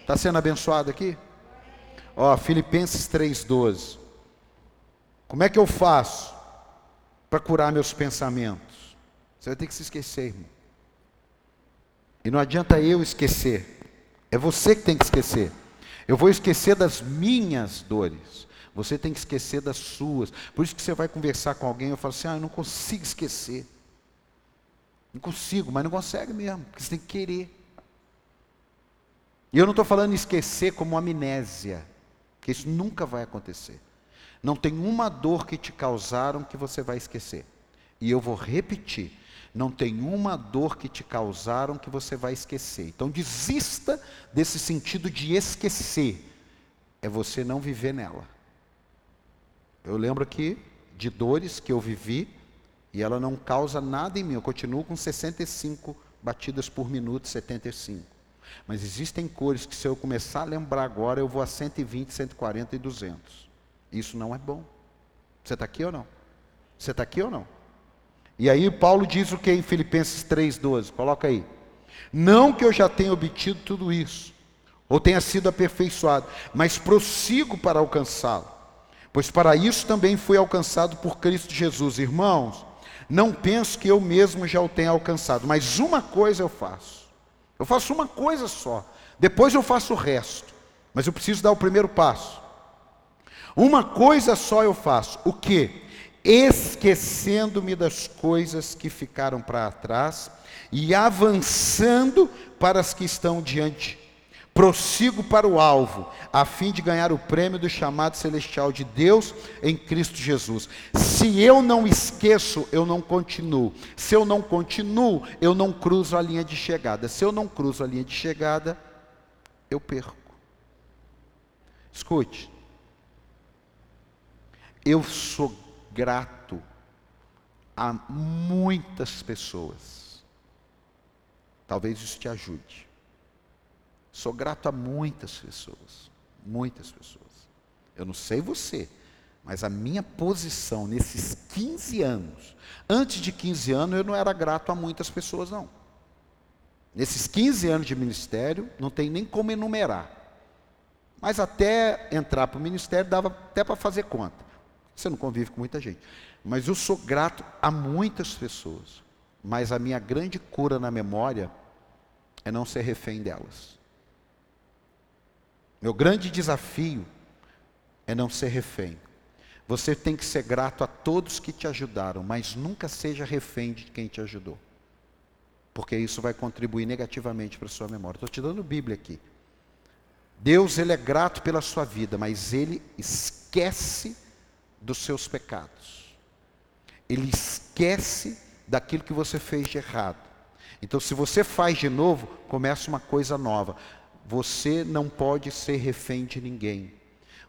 Está sendo abençoado aqui? Ó, Filipenses 3,12. Como é que eu faço para curar meus pensamentos? Você vai ter que se esquecer, irmão. E não adianta eu esquecer. É você que tem que esquecer. Eu vou esquecer das minhas dores. Você tem que esquecer das suas. Por isso que você vai conversar com alguém e fala assim: ah, eu não consigo esquecer. Não consigo, mas não consegue mesmo, porque você tem que querer. E eu não estou falando esquecer como amnésia, que isso nunca vai acontecer. Não tem uma dor que te causaram que você vai esquecer. E eu vou repetir: não tem uma dor que te causaram que você vai esquecer. Então desista desse sentido de esquecer. É você não viver nela. Eu lembro aqui de dores que eu vivi E ela não causa nada em mim. Eu continuo com 65 batidas por minuto, 75. Mas existem cores que se eu começar a lembrar agora, eu vou a 120, 140 e 200. Isso não é bom. Você está aqui ou não? Você está aqui ou não? E aí Paulo diz o que em Filipenses 3,12? Coloca aí. Não que eu já tenha obtido tudo isso, ou tenha sido aperfeiçoado, mas prossigo para alcançá-lo. Pois para isso também fui alcançado por Cristo Jesus. Irmãos, não penso que eu mesmo já o tenha alcançado, mas uma coisa eu faço. Eu faço uma coisa só. Depois eu faço o resto. Mas eu preciso dar o primeiro passo. Uma coisa só eu faço. O que? Esquecendo-me das coisas que ficaram para trás e avançando para as que estão diante Prossigo para o alvo, a fim de ganhar o prêmio do chamado celestial de Deus em Cristo Jesus. Se eu não esqueço, eu não continuo. Se eu não continuo, eu não cruzo a linha de chegada. Se eu não cruzo a linha de chegada, eu perco. Escute. Eu sou grato a muitas pessoas. Talvez isso te ajude. Sou grato a muitas pessoas, muitas pessoas. Eu não sei você, mas a minha posição nesses 15 anos, antes de 15 anos eu não era grato a muitas pessoas não. Nesses 15 anos de ministério, não tem nem como enumerar. Mas até entrar para o ministério dava até para fazer conta. Você não convive com muita gente. Mas eu sou grato a muitas pessoas. Mas a minha grande cura na memória é não ser refém delas. Meu grande desafio é não ser refém. Você tem que ser grato a todos que te ajudaram, mas nunca seja refém de quem te ajudou. Porque isso vai contribuir negativamente para a sua memória. Estou te dando Bíblia aqui. Deus, Ele é grato pela sua vida, mas Ele esquece dos seus pecados. Ele esquece daquilo que você fez de errado. Então, se você faz de novo, começa uma coisa nova. Você não pode ser refém de ninguém.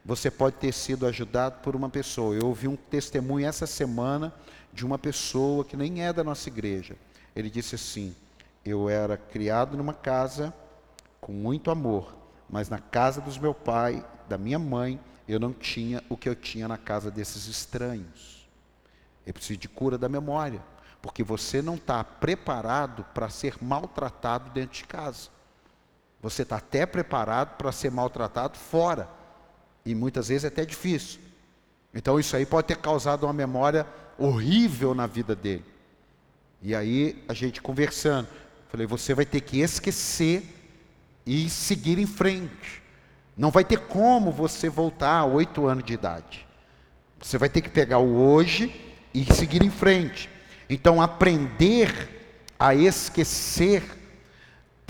Você pode ter sido ajudado por uma pessoa. Eu ouvi um testemunho essa semana de uma pessoa que nem é da nossa igreja. Ele disse assim: Eu era criado numa casa com muito amor, mas na casa dos meu pai, da minha mãe, eu não tinha o que eu tinha na casa desses estranhos. Eu preciso de cura da memória, porque você não está preparado para ser maltratado dentro de casa. Você está até preparado para ser maltratado fora. E muitas vezes é até difícil. Então isso aí pode ter causado uma memória horrível na vida dele. E aí a gente conversando, falei, você vai ter que esquecer e seguir em frente. Não vai ter como você voltar a oito anos de idade. Você vai ter que pegar o hoje e seguir em frente. Então aprender a esquecer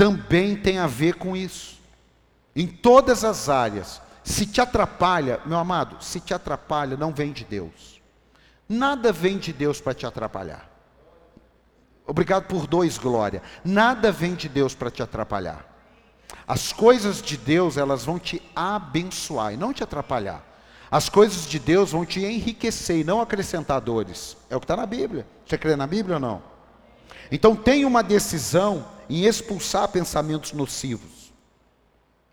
também tem a ver com isso. Em todas as áreas. Se te atrapalha, meu amado, se te atrapalha, não vem de Deus. Nada vem de Deus para te atrapalhar. Obrigado por dois, Glória. Nada vem de Deus para te atrapalhar. As coisas de Deus, elas vão te abençoar e não te atrapalhar. As coisas de Deus vão te enriquecer e não acrescentar dores. É o que está na Bíblia. Você crê na Bíblia ou não? Então tenha uma decisão em expulsar pensamentos nocivos.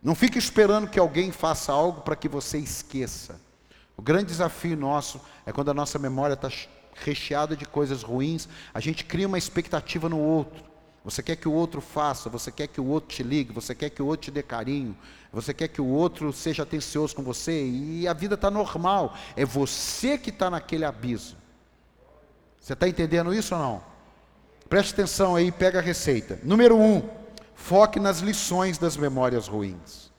Não fique esperando que alguém faça algo para que você esqueça. O grande desafio nosso é quando a nossa memória está recheada de coisas ruins, a gente cria uma expectativa no outro. Você quer que o outro faça, você quer que o outro te ligue, você quer que o outro te dê carinho, você quer que o outro seja atencioso com você, e a vida está normal. É você que está naquele abismo. Você está entendendo isso ou não? Preste atenção aí, pega a receita. Número um, foque nas lições das memórias ruins.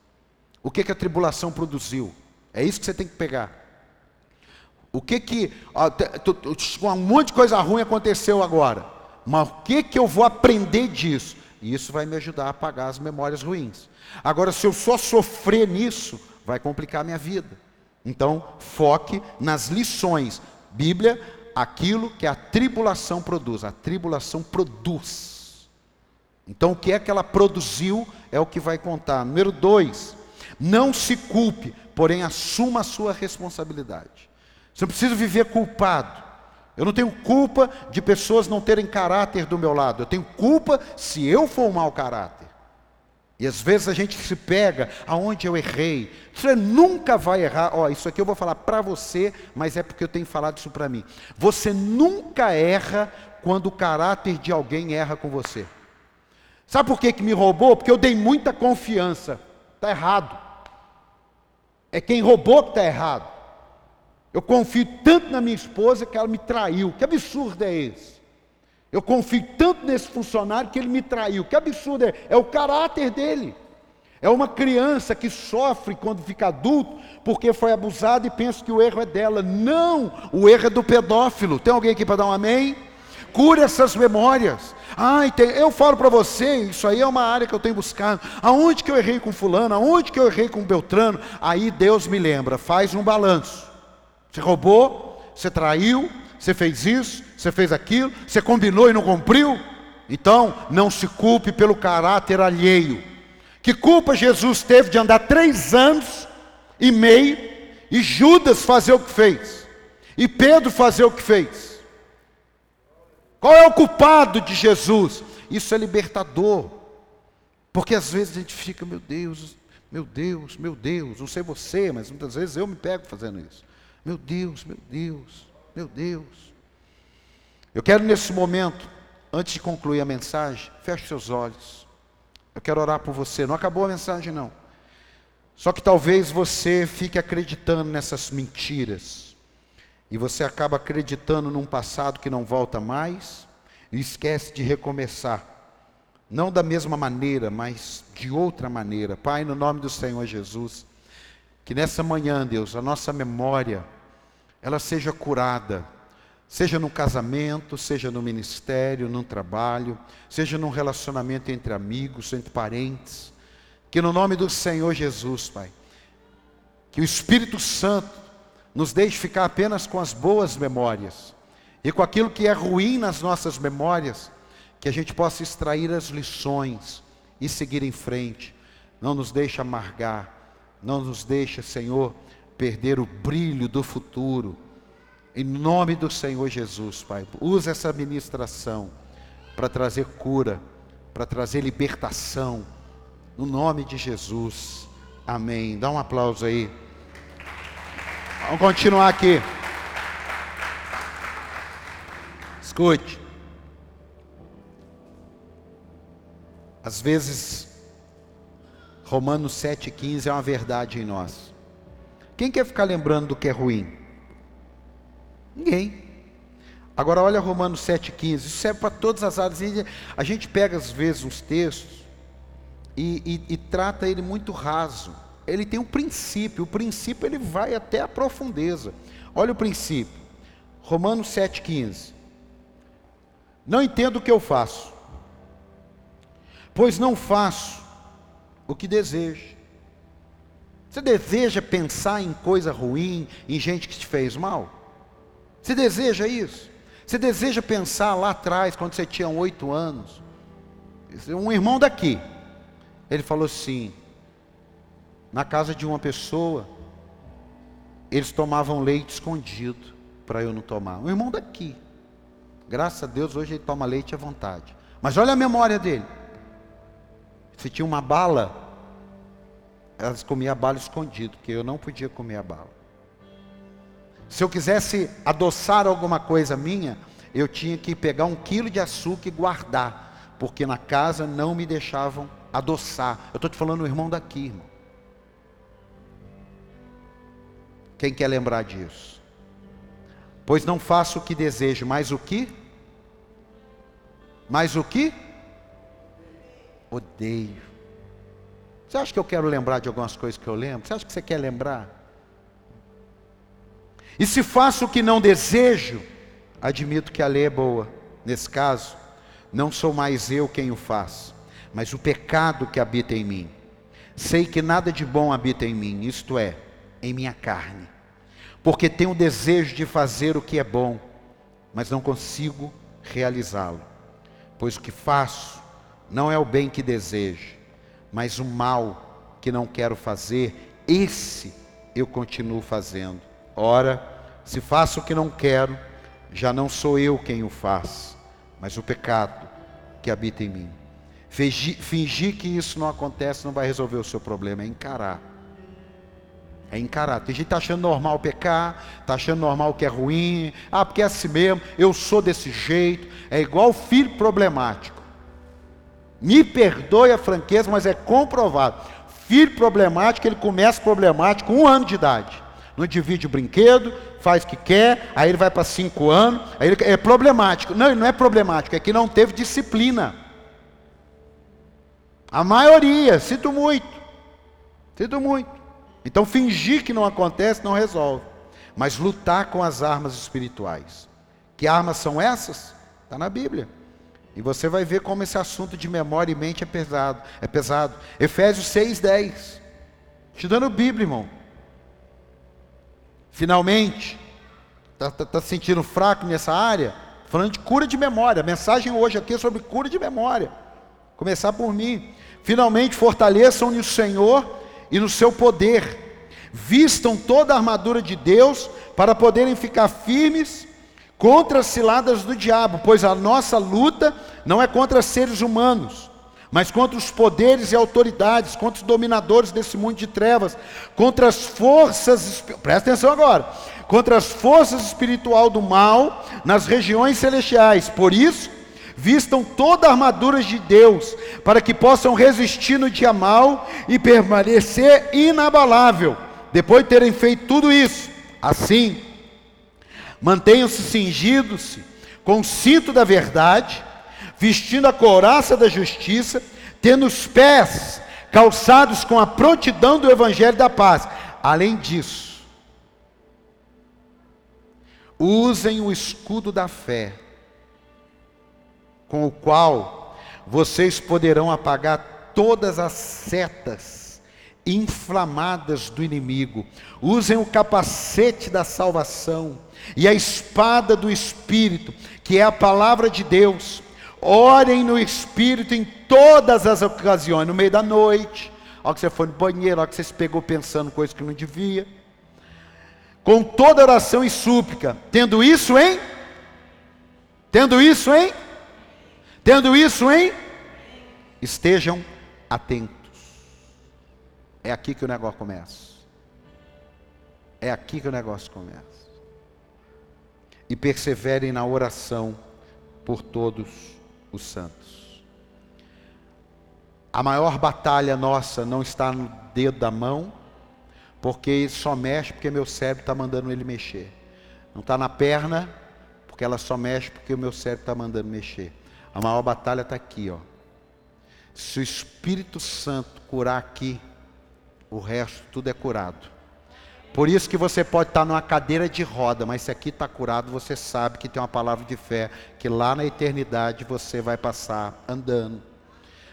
O que, que a tribulação produziu? É isso que você tem que pegar. O que que. Um monte de coisa ruim aconteceu agora. Mas o que que eu vou aprender disso? E isso vai me ajudar a apagar as memórias ruins. Agora, se eu só sofrer nisso, vai complicar a minha vida. Então, foque nas lições. Bíblia aquilo que a tribulação produz. A tribulação produz. Então, o que é que ela produziu é o que vai contar. Número dois, não se culpe, porém assuma a sua responsabilidade. Você não precisa viver culpado. Eu não tenho culpa de pessoas não terem caráter do meu lado. Eu tenho culpa se eu for um mau caráter. E às vezes a gente se pega aonde eu errei. Você nunca vai errar. Ó, isso aqui eu vou falar para você, mas é porque eu tenho falado isso para mim. Você nunca erra quando o caráter de alguém erra com você. Sabe por que, que me roubou? Porque eu dei muita confiança. Está errado. É quem roubou que está errado. Eu confio tanto na minha esposa que ela me traiu. Que absurdo é esse? Eu confio tanto nesse funcionário que ele me traiu. Que absurdo é? É o caráter dele. É uma criança que sofre quando fica adulto porque foi abusada e pensa que o erro é dela. Não, o erro é do pedófilo. Tem alguém aqui para dar um amém? Cure essas memórias. Ai, tem, eu falo para você, isso aí é uma área que eu tenho buscado. Aonde que eu errei com fulano? Aonde que eu errei com Beltrano? Aí Deus me lembra, faz um balanço. Você roubou, você traiu, você fez isso, você fez aquilo, você combinou e não cumpriu. Então, não se culpe pelo caráter alheio. Que culpa Jesus teve de andar três anos e meio e Judas fazer o que fez, e Pedro fazer o que fez? Qual é o culpado de Jesus? Isso é libertador, porque às vezes a gente fica, meu Deus, meu Deus, meu Deus, não sei você, mas muitas vezes eu me pego fazendo isso. Meu Deus, meu Deus, meu Deus. Eu quero nesse momento, antes de concluir a mensagem, feche seus olhos. Eu quero orar por você. Não acabou a mensagem, não. Só que talvez você fique acreditando nessas mentiras. E você acaba acreditando num passado que não volta mais e esquece de recomeçar. Não da mesma maneira, mas de outra maneira. Pai, no nome do Senhor Jesus, que nessa manhã, Deus, a nossa memória, ela seja curada, seja no casamento, seja no ministério, no trabalho, seja num relacionamento entre amigos, entre parentes. Que no nome do Senhor Jesus, Pai, que o Espírito Santo nos deixe ficar apenas com as boas memórias e com aquilo que é ruim nas nossas memórias, que a gente possa extrair as lições e seguir em frente. Não nos deixe amargar não nos deixa, Senhor, perder o brilho do futuro. Em nome do Senhor Jesus, Pai, usa essa ministração para trazer cura, para trazer libertação. No nome de Jesus. Amém. Dá um aplauso aí. Vamos continuar aqui. Escute. Às vezes Romanos 7,15 é uma verdade em nós. Quem quer ficar lembrando do que é ruim? Ninguém. Agora olha Romanos 7,15, isso serve para todas as áreas. A gente pega às vezes uns textos e, e, e trata ele muito raso. Ele tem um princípio, o princípio ele vai até a profundeza. Olha o princípio. Romanos 7,15. Não entendo o que eu faço, pois não faço o que deseja. Você deseja pensar em coisa ruim, em gente que te fez mal? Você deseja isso? Você deseja pensar lá atrás, quando você tinha oito anos? Um irmão daqui, ele falou assim: na casa de uma pessoa, eles tomavam leite escondido para eu não tomar. Um irmão daqui. Graças a Deus, hoje ele toma leite à vontade. Mas olha a memória dele. Se tinha uma bala, elas comiam a bala escondido, porque eu não podia comer a bala. Se eu quisesse adoçar alguma coisa minha, eu tinha que pegar um quilo de açúcar e guardar, porque na casa não me deixavam adoçar. Eu estou te falando irmão daqui, irmão. Quem quer lembrar disso? Pois não faço o que desejo, mas o que? Mas o que? Odeio. Você acha que eu quero lembrar de algumas coisas que eu lembro? Você acha que você quer lembrar? E se faço o que não desejo, admito que a lei é boa. Nesse caso, não sou mais eu quem o faz, mas o pecado que habita em mim. Sei que nada de bom habita em mim, isto é, em minha carne. Porque tenho o desejo de fazer o que é bom, mas não consigo realizá-lo. Pois o que faço não é o bem que desejo, mas o mal que não quero fazer, esse eu continuo fazendo. Ora, se faço o que não quero, já não sou eu quem o faz, mas o pecado que habita em mim. Fingir, fingir que isso não acontece não vai resolver o seu problema, é encarar. É encarar. Tem gente que está achando normal pecar, está achando normal que é ruim. Ah, porque é assim mesmo, eu sou desse jeito. É igual filho problemático. Me perdoe a franqueza, mas é comprovado. Filho problemático, ele começa problemático com um ano de idade. Não divide o brinquedo, faz o que quer, aí ele vai para cinco anos, aí ele é problemático. Não, não é problemático, é que não teve disciplina. A maioria, sinto muito. Sinto muito. Então fingir que não acontece não resolve. Mas lutar com as armas espirituais. Que armas são essas? Está na Bíblia. E você vai ver como esse assunto de memória e mente é pesado. É pesado. Efésios 6,10. Te dando Bíblia, irmão. Finalmente. Está tá, tá sentindo fraco nessa área? Falando de cura de memória. A mensagem hoje aqui é sobre cura de memória. Começar por mim. Finalmente fortaleçam no Senhor e no seu poder. Vistam toda a armadura de Deus para poderem ficar firmes contra as ciladas do diabo, pois a nossa luta não é contra seres humanos, mas contra os poderes e autoridades, contra os dominadores desse mundo de trevas, contra as forças, presta atenção agora, contra as forças espiritual do mal nas regiões celestiais. Por isso, vistam toda a armadura de Deus, para que possam resistir no dia mal e permanecer inabalável, depois de terem feito tudo isso. Assim, mantenham-se cingidos com o cinto da verdade, vestindo a couraça da justiça, tendo os pés calçados com a prontidão do evangelho da paz. Além disso, usem o escudo da fé com o qual vocês poderão apagar todas as setas inflamadas do inimigo. Usem o capacete da salvação e a espada do Espírito, que é a palavra de Deus. Orem no Espírito em todas as ocasiões, no meio da noite, ao que você foi no banheiro, ao que você se pegou pensando coisas que não devia. Com toda oração e súplica, tendo isso em? Tendo isso em? Tendo isso em, estejam atentos. É aqui que o negócio começa. É aqui que o negócio começa. E perseverem na oração por todos os santos. A maior batalha nossa não está no dedo da mão, porque ele só mexe porque meu cérebro está mandando ele mexer. Não está na perna, porque ela só mexe porque o meu cérebro está mandando mexer. A maior batalha está aqui, ó. Se o Espírito Santo curar aqui, o resto tudo é curado. Por isso que você pode estar numa cadeira de roda, mas se aqui está curado, você sabe que tem uma palavra de fé, que lá na eternidade você vai passar andando.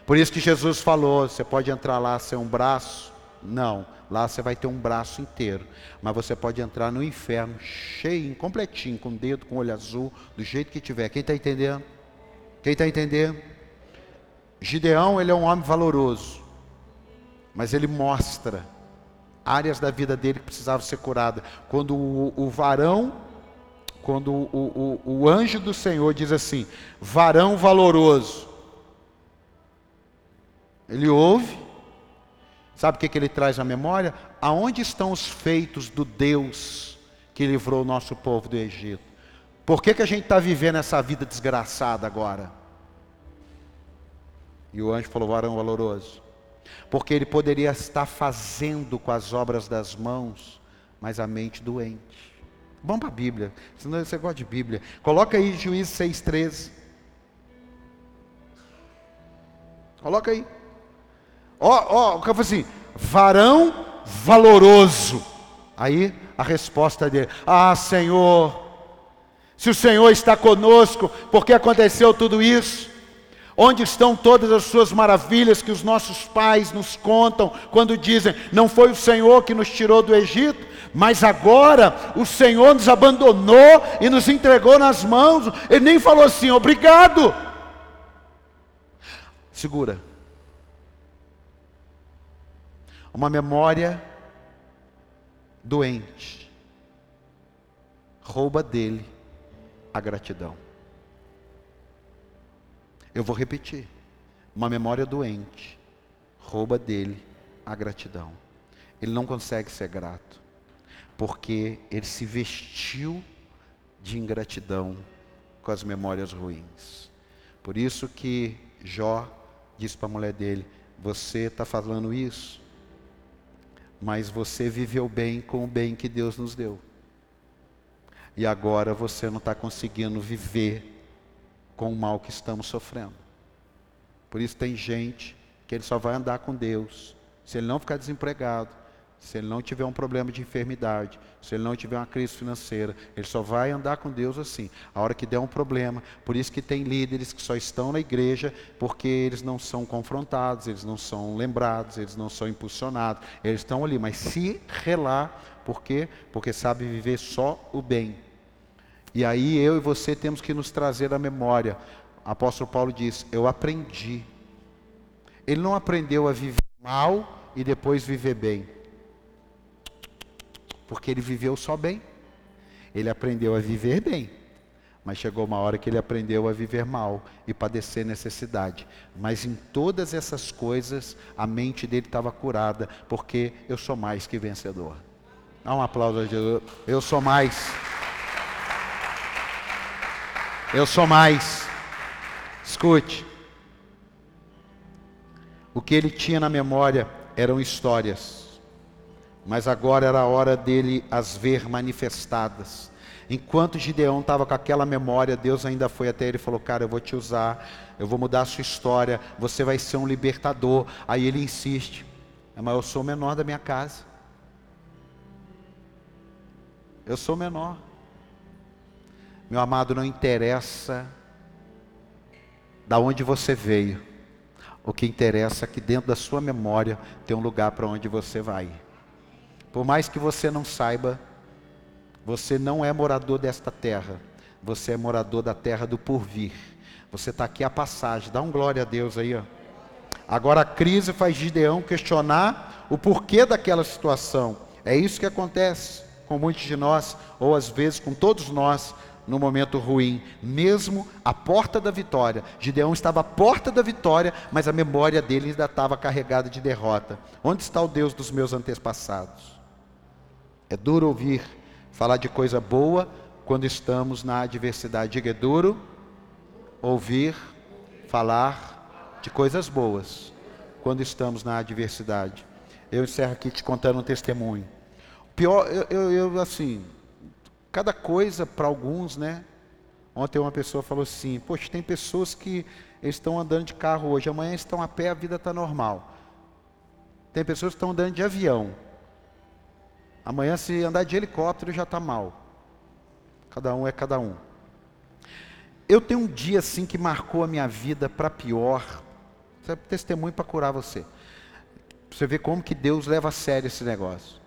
Por isso que Jesus falou: você pode entrar lá sem um braço? Não, lá você vai ter um braço inteiro. Mas você pode entrar no inferno cheio, completinho, com dedo, com olho azul, do jeito que tiver. Quem está entendendo? Quem está entendendo? Gideão, ele é um homem valoroso, mas ele mostra áreas da vida dele que precisavam ser curadas. Quando o, o varão, quando o, o, o anjo do Senhor diz assim: varão valoroso, ele ouve, sabe o que, que ele traz à memória? Aonde estão os feitos do Deus que livrou o nosso povo do Egito? Por que, que a gente está vivendo essa vida desgraçada agora? E o anjo falou: varão valoroso. Porque ele poderia estar fazendo com as obras das mãos, mas a mente doente. Vamos para a Bíblia. Senão você gosta de Bíblia. Coloca aí Juízes 6,13. Coloca aí. Ó, ó, o cara assim: varão valoroso. Aí a resposta dele: Ah, Senhor, se o Senhor está conosco, por que aconteceu tudo isso? Onde estão todas as suas maravilhas que os nossos pais nos contam quando dizem: Não foi o Senhor que nos tirou do Egito, mas agora o Senhor nos abandonou e nos entregou nas mãos. Ele nem falou assim: Obrigado. Segura. Uma memória doente rouba dele a gratidão. Eu vou repetir. Uma memória doente rouba dele a gratidão. Ele não consegue ser grato, porque ele se vestiu de ingratidão com as memórias ruins. Por isso que Jó disse para a mulher dele: Você está falando isso, mas você viveu bem com o bem que Deus nos deu. E agora você não está conseguindo viver com o mal que estamos sofrendo. Por isso tem gente que ele só vai andar com Deus se ele não ficar desempregado, se ele não tiver um problema de enfermidade, se ele não tiver uma crise financeira, ele só vai andar com Deus assim. A hora que der um problema, por isso que tem líderes que só estão na igreja porque eles não são confrontados, eles não são lembrados, eles não são impulsionados, eles estão ali, mas se relar, por quê? Porque sabe viver só o bem. E aí eu e você temos que nos trazer a memória. O apóstolo Paulo diz: Eu aprendi. Ele não aprendeu a viver mal e depois viver bem porque ele viveu só bem. Ele aprendeu a viver bem. Mas chegou uma hora que ele aprendeu a viver mal e padecer necessidade. Mas em todas essas coisas, a mente dele estava curada, porque eu sou mais que vencedor. Dá um aplauso a Jesus. Eu sou mais. Eu sou mais. Escute. O que ele tinha na memória eram histórias mas agora era a hora dele as ver manifestadas. Enquanto Gideão estava com aquela memória, Deus ainda foi até ele e falou: Cara, eu vou te usar, eu vou mudar a sua história, você vai ser um libertador. Aí ele insiste: Mas eu sou o menor da minha casa. Eu sou o menor. Meu amado, não interessa da onde você veio. O que interessa é que dentro da sua memória tem um lugar para onde você vai. Por mais que você não saiba, você não é morador desta terra, você é morador da terra do porvir. Você está aqui a passagem, dá um glória a Deus aí. Ó. Agora a crise faz Gideão questionar o porquê daquela situação. É isso que acontece com muitos de nós, ou às vezes com todos nós, no momento ruim, mesmo à porta da vitória. Gideão estava à porta da vitória, mas a memória dele ainda estava carregada de derrota. Onde está o Deus dos meus antepassados? É duro ouvir falar de coisa boa quando estamos na adversidade. Diga, é duro ouvir falar de coisas boas quando estamos na adversidade. Eu encerro aqui te contando um testemunho. Pior, eu, eu, eu assim, cada coisa para alguns, né? Ontem uma pessoa falou assim: Poxa, tem pessoas que estão andando de carro hoje, amanhã estão a pé, a vida está normal. Tem pessoas que estão andando de avião. Amanhã, se andar de helicóptero, já está mal. Cada um é cada um. Eu tenho um dia assim que marcou a minha vida para pior. Isso é testemunho para curar você. Você vê como que Deus leva a sério esse negócio.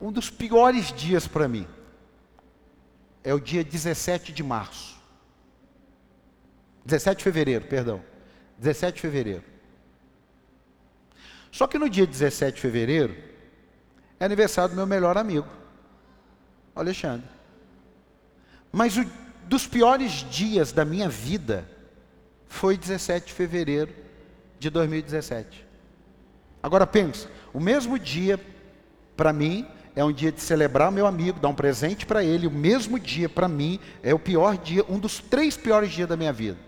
Um dos piores dias para mim é o dia 17 de março. 17 de fevereiro, perdão. 17 de fevereiro. Só que no dia 17 de fevereiro, é aniversário do meu melhor amigo, Alexandre. Mas o dos piores dias da minha vida foi 17 de fevereiro de 2017. Agora pensa, o mesmo dia para mim é um dia de celebrar meu amigo, dar um presente para ele. O mesmo dia para mim é o pior dia, um dos três piores dias da minha vida.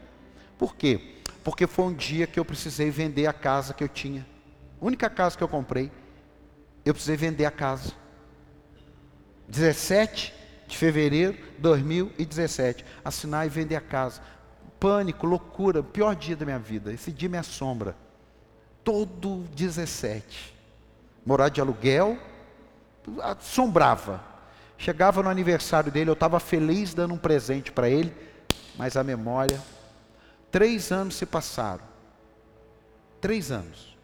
Por quê? Porque foi um dia que eu precisei vender a casa que eu tinha. A única casa que eu comprei eu precisei vender a casa. 17 de fevereiro de 2017. Assinar e vender a casa. Pânico, loucura, pior dia da minha vida. Esse dia me assombra. Todo 17. Morar de aluguel, assombrava. Chegava no aniversário dele, eu estava feliz dando um presente para ele, mas a memória. Três anos se passaram. Três anos.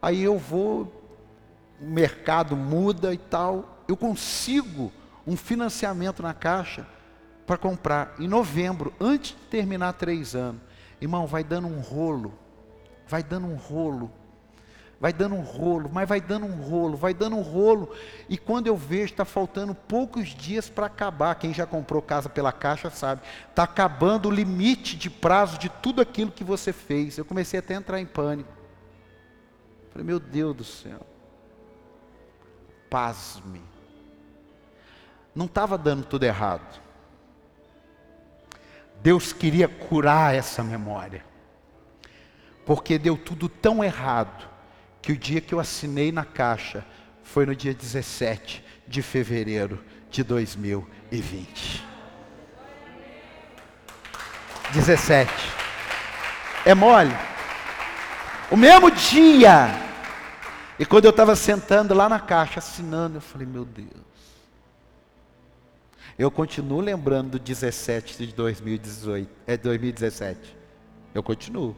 Aí eu vou o mercado muda e tal, eu consigo um financiamento na caixa para comprar em novembro, antes de terminar três anos. Irmão, vai dando um rolo, vai dando um rolo. Vai dando um rolo, mas vai dando um rolo, vai dando um rolo. E quando eu vejo, está faltando poucos dias para acabar. Quem já comprou casa pela caixa sabe. Está acabando o limite de prazo de tudo aquilo que você fez. Eu comecei até a entrar em pânico. Falei, meu Deus do céu. Pasme. Não estava dando tudo errado. Deus queria curar essa memória. Porque deu tudo tão errado que o dia que eu assinei na caixa foi no dia 17 de fevereiro de 2020. 17. É mole. O mesmo dia. E quando eu estava sentando lá na caixa, assinando, eu falei, meu Deus. Eu continuo lembrando do 17 de 2018, é 2017. Eu continuo.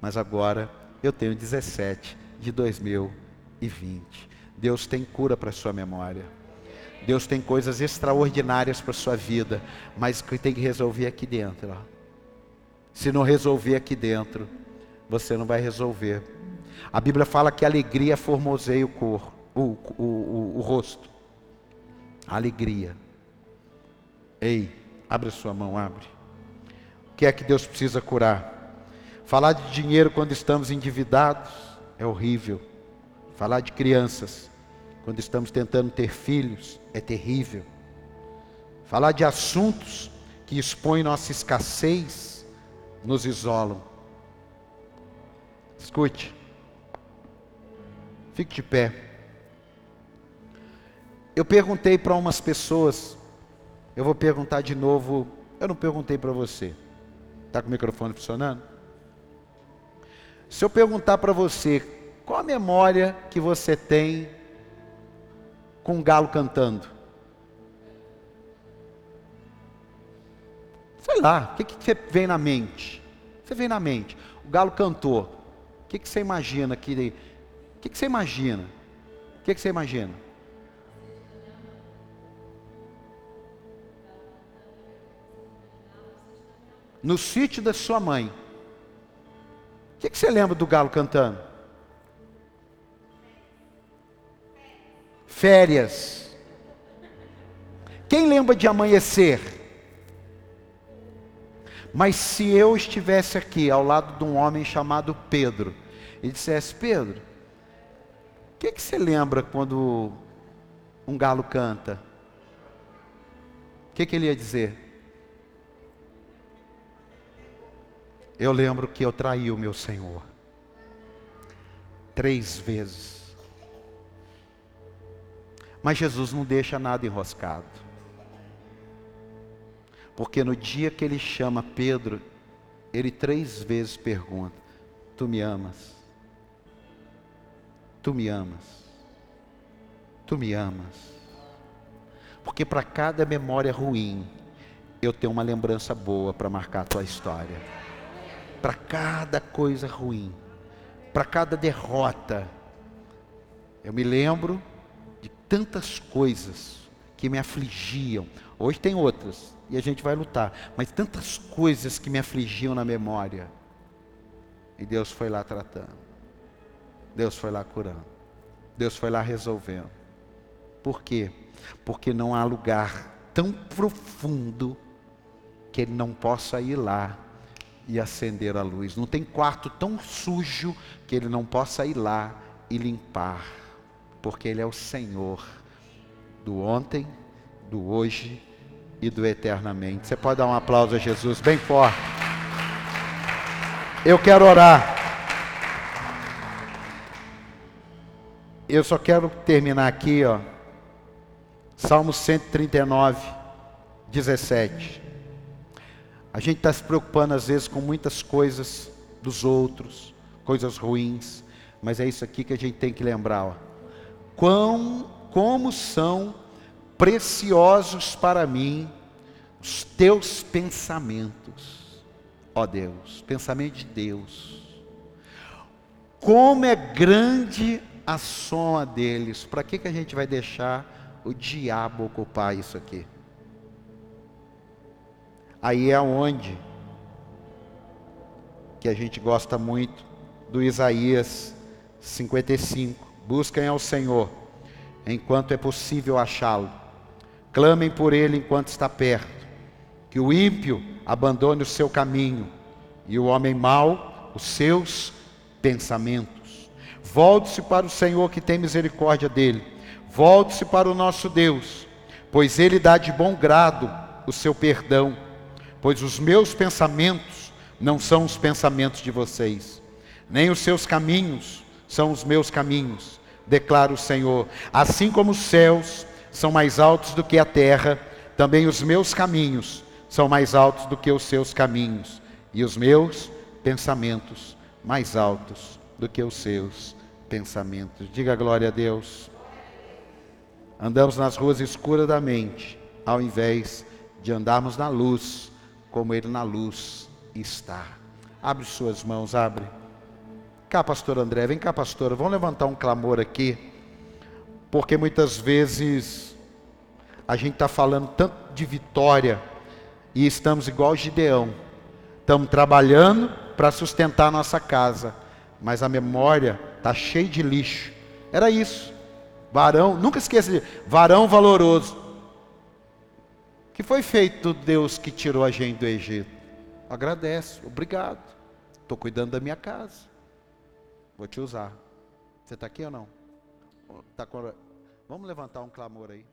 Mas agora eu tenho 17 de 2020. Deus tem cura para a sua memória. Deus tem coisas extraordinárias para a sua vida, mas que tem que resolver aqui dentro. Ó. Se não resolver aqui dentro, você não vai resolver. A Bíblia fala que a alegria formoseia o, cor, o, o, o, o rosto. Alegria. Ei, abre sua mão, abre. O que é que Deus precisa curar? Falar de dinheiro quando estamos endividados é horrível. Falar de crianças, quando estamos tentando ter filhos, é terrível. Falar de assuntos que expõem nossa escassez, nos isolam. Escute. Fique de pé. Eu perguntei para umas pessoas, eu vou perguntar de novo, eu não perguntei para você. Está com o microfone funcionando? Se eu perguntar para você, qual a memória que você tem com um galo cantando? Sei lá, o que, que você vem na mente? Você vem na mente, o galo cantou. O que, que você imagina aqui? O que, que você imagina? O que, que você imagina? No sítio da sua mãe. Que, que você lembra do galo cantando? Férias. Quem lembra de amanhecer? Mas se eu estivesse aqui ao lado de um homem chamado Pedro e dissesse: Pedro, o que, que você lembra quando um galo canta? O que, que ele ia dizer? Eu lembro que eu traí o meu Senhor. Três vezes. Mas Jesus não deixa nada enroscado. Porque no dia que ele chama Pedro, ele três vezes pergunta: Tu me amas? Tu me amas? Tu me amas? Porque para cada memória ruim, eu tenho uma lembrança boa para marcar a tua história para cada coisa ruim, para cada derrota. Eu me lembro de tantas coisas que me afligiam. Hoje tem outras e a gente vai lutar, mas tantas coisas que me afligiam na memória. E Deus foi lá tratando. Deus foi lá curando. Deus foi lá resolvendo. Por quê? Porque não há lugar tão profundo que ele não possa ir lá e acender a luz. Não tem quarto tão sujo que ele não possa ir lá e limpar, porque ele é o Senhor do ontem, do hoje e do eternamente. Você pode dar um aplauso a Jesus bem forte. Eu quero orar. Eu só quero terminar aqui, ó. Salmo 139, 17. A gente está se preocupando às vezes com muitas coisas dos outros, coisas ruins, mas é isso aqui que a gente tem que lembrar. Ó. Quão, como são preciosos para mim os teus pensamentos, ó Deus, pensamento de Deus. Como é grande a soma deles. Para que, que a gente vai deixar o diabo ocupar isso aqui? Aí é onde que a gente gosta muito do Isaías 55. Busquem ao Senhor enquanto é possível achá-lo. Clamem por ele enquanto está perto. Que o ímpio abandone o seu caminho e o homem mau os seus pensamentos. Volte-se para o Senhor que tem misericórdia dele. Volte-se para o nosso Deus, pois ele dá de bom grado o seu perdão, pois os meus pensamentos não são os pensamentos de vocês, nem os seus caminhos são os meus caminhos, declara o Senhor. Assim como os céus são mais altos do que a terra, também os meus caminhos são mais altos do que os seus caminhos, e os meus pensamentos mais altos do que os seus pensamentos. Diga glória a Deus. Andamos nas ruas escuras da mente, ao invés de andarmos na luz, como Ele na luz está. Abre suas mãos, abre. Cá, pastor André, vem cá, pastora. Vamos levantar um clamor aqui, porque muitas vezes a gente está falando tanto de vitória e estamos igual Gideão. Estamos trabalhando para sustentar a nossa casa, mas a memória está cheia de lixo. Era isso. Varão, nunca esqueça de varão valoroso. Que foi feito Deus que tirou a gente do Egito? Agradeço, obrigado. Estou cuidando da minha casa. Vou te usar. Você está aqui ou não? Tá com... Vamos levantar um clamor aí.